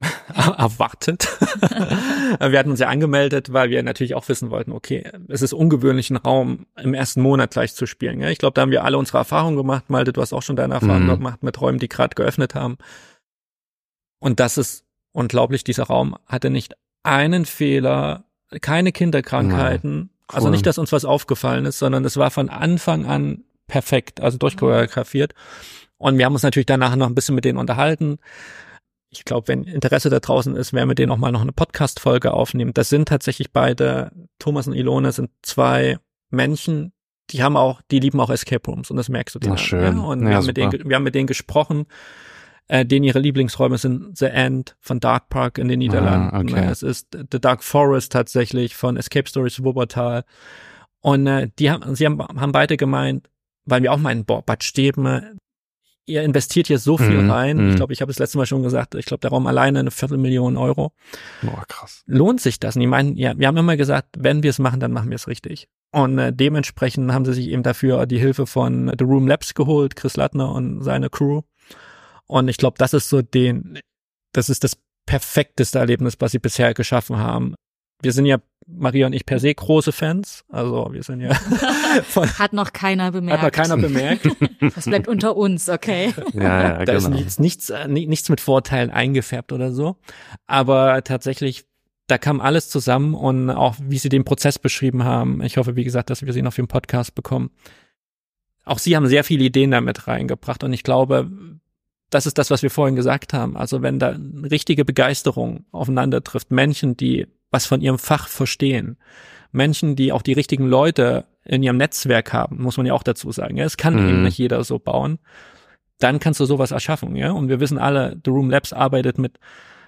erwartet. wir hatten uns ja angemeldet, weil wir natürlich auch wissen wollten, okay, es ist ungewöhnlich, einen Raum im ersten Monat gleich zu spielen. Ja? Ich glaube, da haben wir alle unsere Erfahrungen gemacht. Malte, du hast auch schon deine Erfahrungen Mhm. gemacht mit Räumen, die gerade geöffnet haben. Und das ist unglaublich. Dieser Raum hatte nicht einen Fehler, keine Kinderkrankheiten. Also Cool. nicht, dass uns was aufgefallen ist, sondern es war von Anfang an perfekt, also durchchoreografiert. Und wir haben uns natürlich danach noch ein bisschen mit denen unterhalten. Ich glaube, wenn Interesse da draußen ist, werden wir denen auch mal noch eine Podcast-Folge aufnehmen. Das sind tatsächlich beide, Thomas und Ilona sind zwei Menschen, die haben auch, die lieben auch Escape Rooms und das merkst du denen. Ach, an, schön. Ja? Und Ja, wir, haben mit denen, wir haben mit denen gesprochen, äh, denen ihre Lieblingsräume sind The End von Dark Park in den Niederlanden. Ah, okay. Es ist The Dark Forest tatsächlich von Escape Stories Wuppertal. Und äh, die haben, sie haben, haben beide gemeint, weil wir auch meinen, boah, Bad Steben, ihr investiert hier so viel Mhm, rein. mhm. Ich glaube, ich habe es letztes Mal schon gesagt, ich glaube, der Raum alleine eine Viertelmillion Euro. Boah, krass. Lohnt sich das? Und die meinen, ja, wir haben immer gesagt, wenn wir es machen, dann machen wir es richtig. Und äh, dementsprechend haben sie sich eben dafür die Hilfe von The Room Labs geholt, Chris Lattner und seine Crew. Und ich glaube, das ist so den, das ist das perfekteste Erlebnis, was sie bisher geschaffen haben. Wir sind ja, Maria und ich, per se große Fans. Also wir sind ja von, Hat noch keiner bemerkt. hat noch keiner bemerkt. Das bleibt unter uns, okay? Ja, ja, da ist genau. nichts, nichts, äh, ni- nichts mit Vorteilen eingefärbt oder so. Aber tatsächlich, da kam alles zusammen und auch wie sie den Prozess beschrieben haben. Ich hoffe, wie gesagt, dass wir sie noch für den Podcast bekommen. Auch sie haben sehr viele Ideen damit reingebracht und ich glaube, das ist das, was wir vorhin gesagt haben. Also wenn da richtige Begeisterung aufeinander trifft, Menschen, die was von ihrem Fach verstehen, Menschen, die auch die richtigen Leute in ihrem Netzwerk haben, muss man ja auch dazu sagen. Ja, es kann mhm. eben nicht jeder so bauen. Dann kannst du sowas erschaffen, ja. Und wir wissen alle, The Room Labs arbeitet mit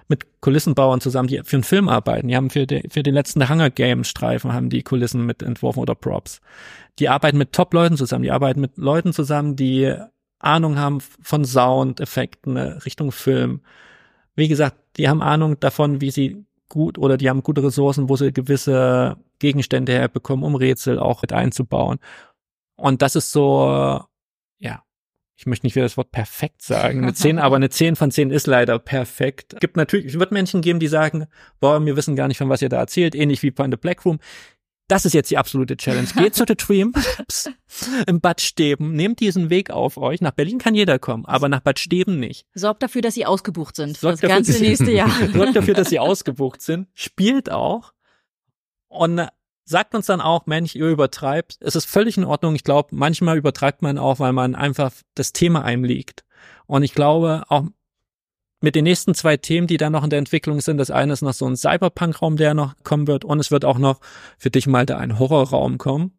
mit Kulissenbauern zusammen, die für einen Film arbeiten. Die haben für, die, für den letzten Hunger Games Streifen haben die Kulissen mit entworfen oder Props. Die arbeiten mit Top-Leuten zusammen. Die arbeiten mit Leuten zusammen, die Ahnung haben von Sound-Effekten Richtung Film. Wie gesagt, die haben Ahnung davon, wie sie gut oder die haben gute Ressourcen, wo sie gewisse Gegenstände herbekommen, um Rätsel auch mit einzubauen. Und das ist so, ja, ich möchte nicht wieder das Wort perfekt sagen, eine 10, aber eine 10 von 10 ist leider perfekt. Es gibt natürlich, es wird Menschen geben, die sagen, boah, wir wissen gar nicht, von was ihr da erzählt, ähnlich wie bei The Black Room. Das ist jetzt die absolute Challenge. Geht zu The Dream im Bad Steben, nehmt diesen Weg auf euch. Nach Berlin kann jeder kommen, aber nach Bad Steben nicht. Sorgt dafür, dass sie ausgebucht sind. Sorgt das dafür, ganze nächste Jahr. Sorgt dafür, dass sie ausgebucht sind. Spielt auch. Und sagt uns dann auch, Mensch, ihr übertreibt. Es ist völlig in Ordnung. Ich glaube, manchmal übertreibt man auch, weil man einfach das Thema einem liegt. Und ich glaube, auch mit den nächsten zwei Themen, die da noch in der Entwicklung sind. Das eine ist noch so ein Cyberpunk-Raum, der noch kommen wird. Und es wird auch noch für dich mal da ein Horrorraum kommen.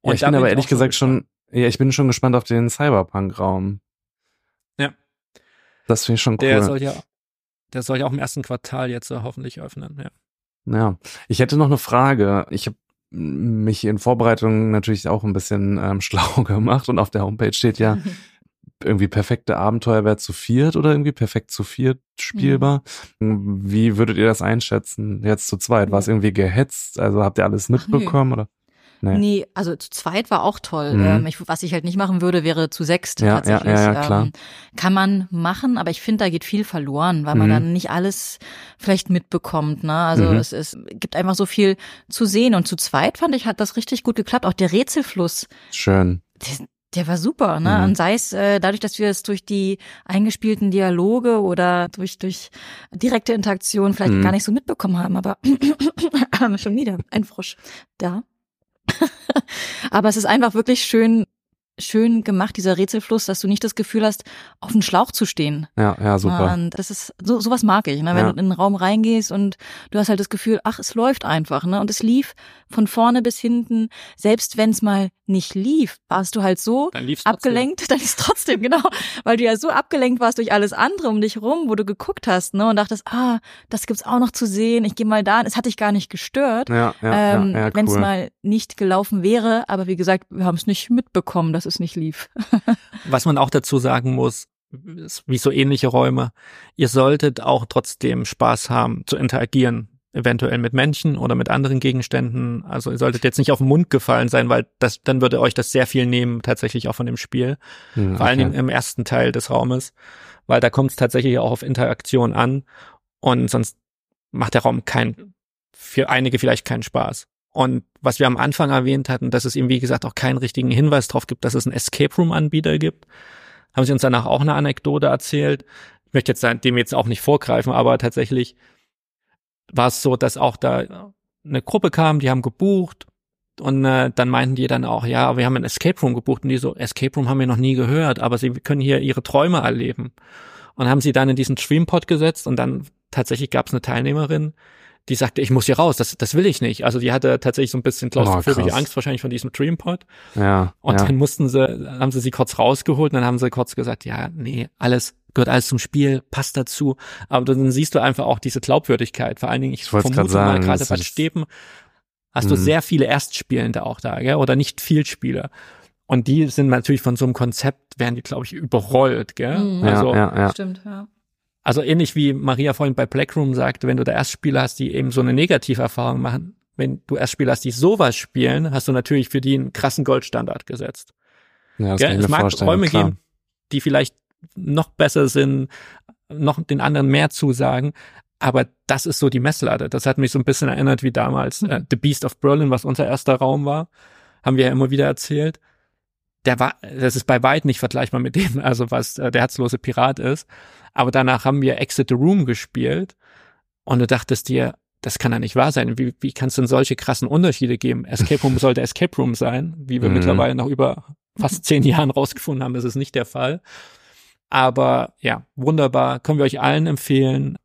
Und ja, ich bin aber ehrlich gesagt schon, ja, ich bin schon gespannt auf den Cyberpunk-Raum. Ja. Das finde ich schon cool. Der soll ja, der soll ja auch im ersten Quartal jetzt so hoffentlich öffnen, ja. Ja, ich hätte noch eine Frage. Ich habe mich in Vorbereitung natürlich auch ein bisschen ähm, schlau gemacht und auf der Homepage steht ja, irgendwie perfekte Abenteuer wäre zu viert oder irgendwie perfekt zu viert spielbar. Mhm. Wie würdet ihr das einschätzen? Jetzt zu zweit? War es irgendwie gehetzt? Also habt ihr alles mitbekommen Ach, oder? Nee. nee, also zu zweit war auch toll. Mhm. Ähm, ich, was ich halt nicht machen würde, wäre zu sechst ja, tatsächlich. Ja, ja, klar. Ähm, kann man machen, aber ich finde, da geht viel verloren, weil man mhm. dann nicht alles vielleicht mitbekommt. Ne? Also mhm. es, es gibt einfach so viel zu sehen. Und zu zweit fand ich, hat das richtig gut geklappt. Auch der Rätselfluss. Schön. Der, war super, ne? Mhm. Und sei es äh, dadurch, dass wir es durch die eingespielten Dialoge oder durch durch direkte Interaktion vielleicht mhm. gar nicht so mitbekommen haben, aber schon wieder ein Frosch da. aber es ist einfach wirklich schön schön gemacht, dieser Rätselfluss, dass du nicht das Gefühl hast, auf einen Schlauch zu stehen. Ja, ja, super. Und das ist, so, sowas mag ich, ne? Wenn ja. du in den Raum reingehst und du hast halt das Gefühl, ach, es läuft einfach, ne? Und es lief von vorne bis hinten, selbst wenn es mal nicht lief, warst du halt so dann abgelenkt, dann ist trotzdem, genau, weil du ja so abgelenkt warst durch alles andere um dich rum, wo du geguckt hast, ne? Und dachtest, ah, das gibt's auch noch zu sehen, ich gehe mal da, es hat dich gar nicht gestört, ja, ja, ähm, ja, ja, cool. wenn es mal nicht gelaufen wäre, aber wie gesagt, wir haben es nicht mitbekommen, dass es nicht lief. Was man auch dazu sagen muss, wie so ähnliche Räume, ihr solltet auch trotzdem Spaß haben zu interagieren, eventuell mit Menschen oder mit anderen Gegenständen. Also ihr solltet jetzt nicht auf den Mund gefallen sein, weil das dann würde euch das sehr viel nehmen, tatsächlich auch von dem Spiel. Hm, okay. Vor allen Dingen im ersten Teil des Raumes, weil da kommt es tatsächlich auch auf Interaktion an und sonst macht der Raum kein, für einige vielleicht keinen Spaß. Und was wir am Anfang erwähnt hatten, dass es eben, wie gesagt, auch keinen richtigen Hinweis darauf gibt, dass es einen Escape Room Anbieter gibt, haben sie uns danach auch eine Anekdote erzählt. Ich möchte jetzt dem jetzt auch nicht vorgreifen, aber tatsächlich war es so, dass auch da eine Gruppe kam, die haben gebucht und äh, dann meinten die dann auch, ja, wir haben ein Escape Room gebucht und die so, Escape Room haben wir noch nie gehört, aber sie können hier ihre Träume erleben. Und haben sie dann in diesen Streampod gesetzt und dann tatsächlich gab es eine Teilnehmerin, die sagte, ich muss hier raus, das, das will ich nicht. Also die hatte tatsächlich so ein bisschen klaustrophobische oh, Angst wahrscheinlich von diesem Dreampod. Ja. Und ja. dann mussten sie, haben sie sie kurz rausgeholt und dann haben sie kurz gesagt, ja, nee, alles gehört alles zum Spiel, passt dazu. Aber dann siehst du einfach auch diese Glaubwürdigkeit. Vor allen Dingen, ich, ich vermute sagen, mal, gerade bei Stäben hast du mhm. sehr viele Erstspielende auch da, gell? oder nicht viel Spieler. Und die sind natürlich von so einem Konzept, werden die, glaube ich, überrollt, gell? Mhm. Also, ja, ja, ja. Stimmt, ja. Also ähnlich wie Maria vorhin bei Blackroom sagte, wenn du da Erstspieler hast, die eben so eine Negativerfahrung machen, wenn du Erstspieler hast, die sowas spielen, hast du natürlich für die einen krassen Goldstandard gesetzt. Ja, das ja, kann ich es mag vorstellen, Räume klar. geben, die vielleicht noch besser sind, noch den anderen mehr zusagen, aber das ist so die Messlatte. Das hat mich so ein bisschen erinnert wie damals äh, The Beast of Berlin, was unser erster Raum war. Haben wir ja immer wieder erzählt. Der war, das ist bei weitem nicht vergleichbar mit dem, also was äh, der herzlose Pirat ist. Aber danach haben wir Exit the Room gespielt und du dachtest dir, das kann ja nicht wahr sein. Wie, wie kann es denn solche krassen Unterschiede geben? Escape Room sollte Escape Room sein, wie wir mhm. mittlerweile nach über fast zehn Jahren rausgefunden haben, ist es nicht der Fall. Aber ja, wunderbar, können wir euch allen empfehlen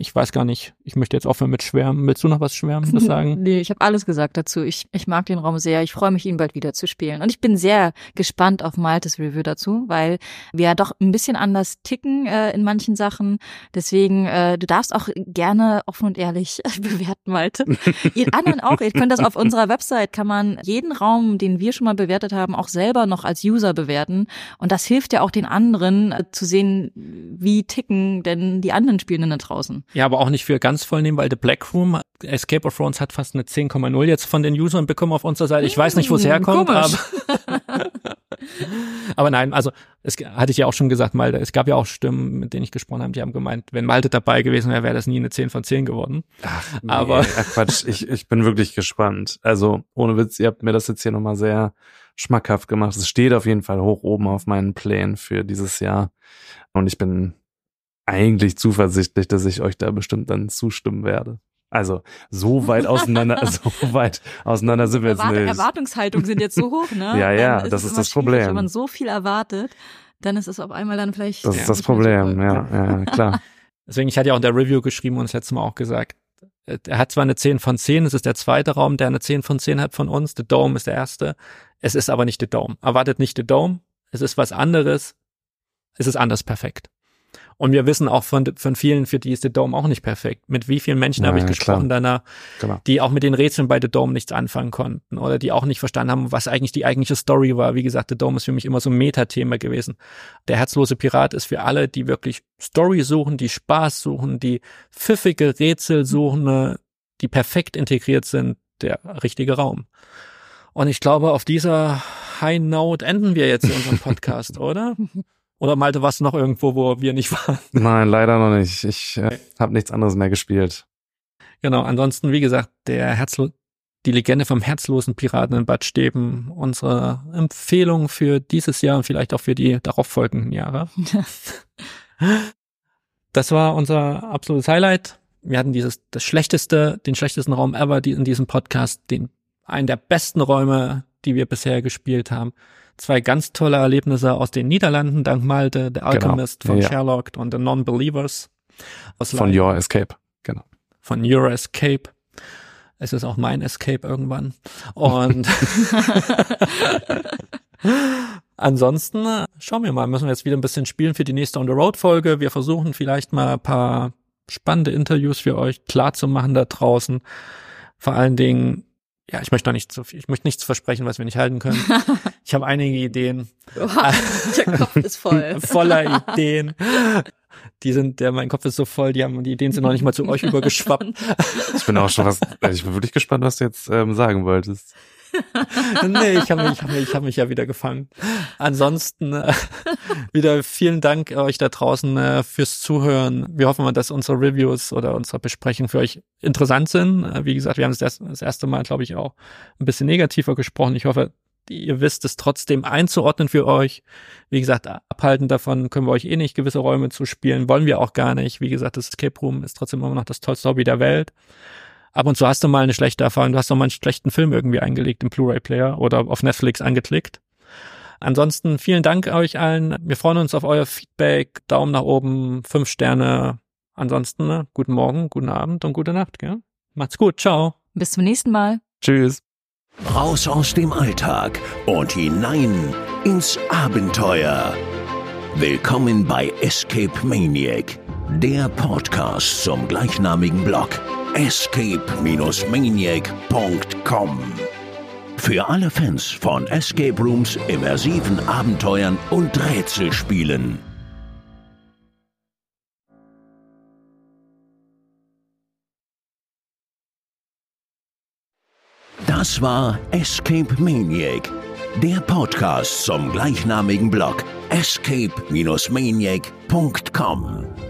ich weiß gar nicht, ich möchte jetzt aufhören mit Schwärmen. Willst du noch was Schwärmendes sagen? nee, ich habe alles gesagt dazu. Ich, ich mag den Raum sehr. Ich freue mich, ihn bald wieder zu spielen. Und ich bin sehr gespannt auf Maltes Review dazu, weil wir ja doch ein bisschen anders ticken äh, in manchen Sachen. Deswegen, äh, du darfst auch gerne offen und ehrlich bewerten, Malte. ihr anderen auch. Ihr könnt das auf unserer Website, kann man jeden Raum, den wir schon mal bewertet haben, auch selber noch als User bewerten. Und das hilft ja auch den anderen äh, zu sehen, wie ticken denn die anderen Spielenden da draußen. Ja, aber auch nicht für ganz voll nehmen, weil The Black Room, Escape of Thrones hat fast eine 10,0 jetzt von den Usern bekommen auf unserer Seite. Ich weiß nicht, wo es hm, herkommt, aber, aber nein, also es hatte ich ja auch schon gesagt, Malte, es gab ja auch Stimmen, mit denen ich gesprochen habe, die haben gemeint, wenn Malte dabei gewesen wäre, wäre das nie eine 10 von 10 geworden. Ach, nee, aber ach Quatsch, ich, ich bin wirklich gespannt. Also ohne Witz, ihr habt mir das jetzt hier nochmal sehr schmackhaft gemacht. Es steht auf jeden Fall hoch oben auf meinen Plänen für dieses Jahr. Und ich bin eigentlich zuversichtlich, dass ich euch da bestimmt dann zustimmen werde. Also so weit auseinander, so weit auseinander sind wir jetzt Erwart nicht. Erwartungshaltungen sind jetzt so hoch, ne? ja, ja, ist das ist das Problem. Wenn man so viel erwartet, dann ist es auf einmal dann vielleicht. Das ist das Problem, ja, ja, klar. Deswegen, ich hatte ja auch in der Review geschrieben und das letzte Mal auch gesagt, er hat zwar eine 10 von 10, es ist der zweite Raum, der eine 10 von 10 hat von uns, The Dome ist der erste, es ist aber nicht The Dome. Erwartet nicht The Dome, es ist was anderes, es ist anders perfekt. Und wir wissen auch von, von vielen, für die ist The Dome auch nicht perfekt. Mit wie vielen Menschen ja, habe ich gesprochen danach, genau. die auch mit den Rätseln bei The Dome nichts anfangen konnten oder die auch nicht verstanden haben, was eigentlich die eigentliche Story war. Wie gesagt, The Dome ist für mich immer so ein Metathema gewesen. Der herzlose Pirat ist für alle, die wirklich Story suchen, die Spaß suchen, die pfiffige Rätsel suchen, die perfekt integriert sind, der richtige Raum. Und ich glaube, auf dieser High Note enden wir jetzt in unserem Podcast, oder? Oder Malte, warst du noch irgendwo, wo wir nicht waren? Nein, leider noch nicht. Ich äh, habe nichts anderes mehr gespielt. Genau, ansonsten, wie gesagt, der Herzlo die Legende vom herzlosen Piraten in Bad Steben, unsere Empfehlung für dieses Jahr und vielleicht auch für die darauffolgenden Jahre. das war unser absolutes Highlight. Wir hatten dieses, das schlechteste, den schlechtesten Raum ever die in diesem Podcast, den, einen der besten Räume, die wir bisher gespielt haben zwei ganz tolle Erlebnisse aus den Niederlanden, dank Malte, The genau. Alchemist genau. von ja. Sherlock und The Non-Believers. Von Your Escape, genau. Von Your Escape. Es ist auch mein Escape irgendwann. Und ansonsten schauen wir mal, müssen wir jetzt wieder ein bisschen spielen für die nächste On the Road Folge. Wir versuchen vielleicht mal ein paar spannende Interviews für euch klar zu machen da draußen. Vor allen Dingen ja, ich möchte noch nicht so viel, ich möchte nichts versprechen, was wir nicht halten können. Ich habe einige Ideen. Oha, der Kopf ist voll. Voller Ideen. Die sind, der, mein Kopf ist so voll, die haben, die Ideen sind noch nicht mal zu euch übergeschwappt. Ich bin auch schon was, ich bin wirklich gespannt, was du jetzt ähm, sagen wolltest. nee, ich habe mich, ich hab mich, ich hab mich ja wieder gefangen. Ansonsten äh, wieder vielen Dank euch da draußen äh, fürs Zuhören. Wir hoffen mal, dass unsere Reviews oder unsere Besprechungen für euch interessant sind. Äh, wie gesagt, wir haben das, das erste Mal, glaube ich, auch ein bisschen negativer gesprochen. Ich hoffe, ihr wisst es trotzdem einzuordnen für euch. Wie gesagt, abhalten davon können wir euch eh nicht gewisse Räume zu spielen, wollen wir auch gar nicht. Wie gesagt, das Escape Room ist trotzdem immer noch das tollste Hobby der Welt ab und zu hast du mal eine schlechte Erfahrung, du hast doch mal einen schlechten Film irgendwie eingelegt im Blu-ray-Player oder auf Netflix angeklickt. Ansonsten vielen Dank euch allen. Wir freuen uns auf euer Feedback. Daumen nach oben, fünf Sterne. Ansonsten ne, guten Morgen, guten Abend und gute Nacht. Gell? Macht's gut. Ciao. Bis zum nächsten Mal. Tschüss. Raus aus dem Alltag und hinein ins Abenteuer. Willkommen bei Escape Maniac, der Podcast zum gleichnamigen Blog escape-maniac.com. Für alle Fans von Escape Rooms, immersiven Abenteuern und Rätselspielen. Das war Escape Maniac, der Podcast zum gleichnamigen Blog escape-maniac.com.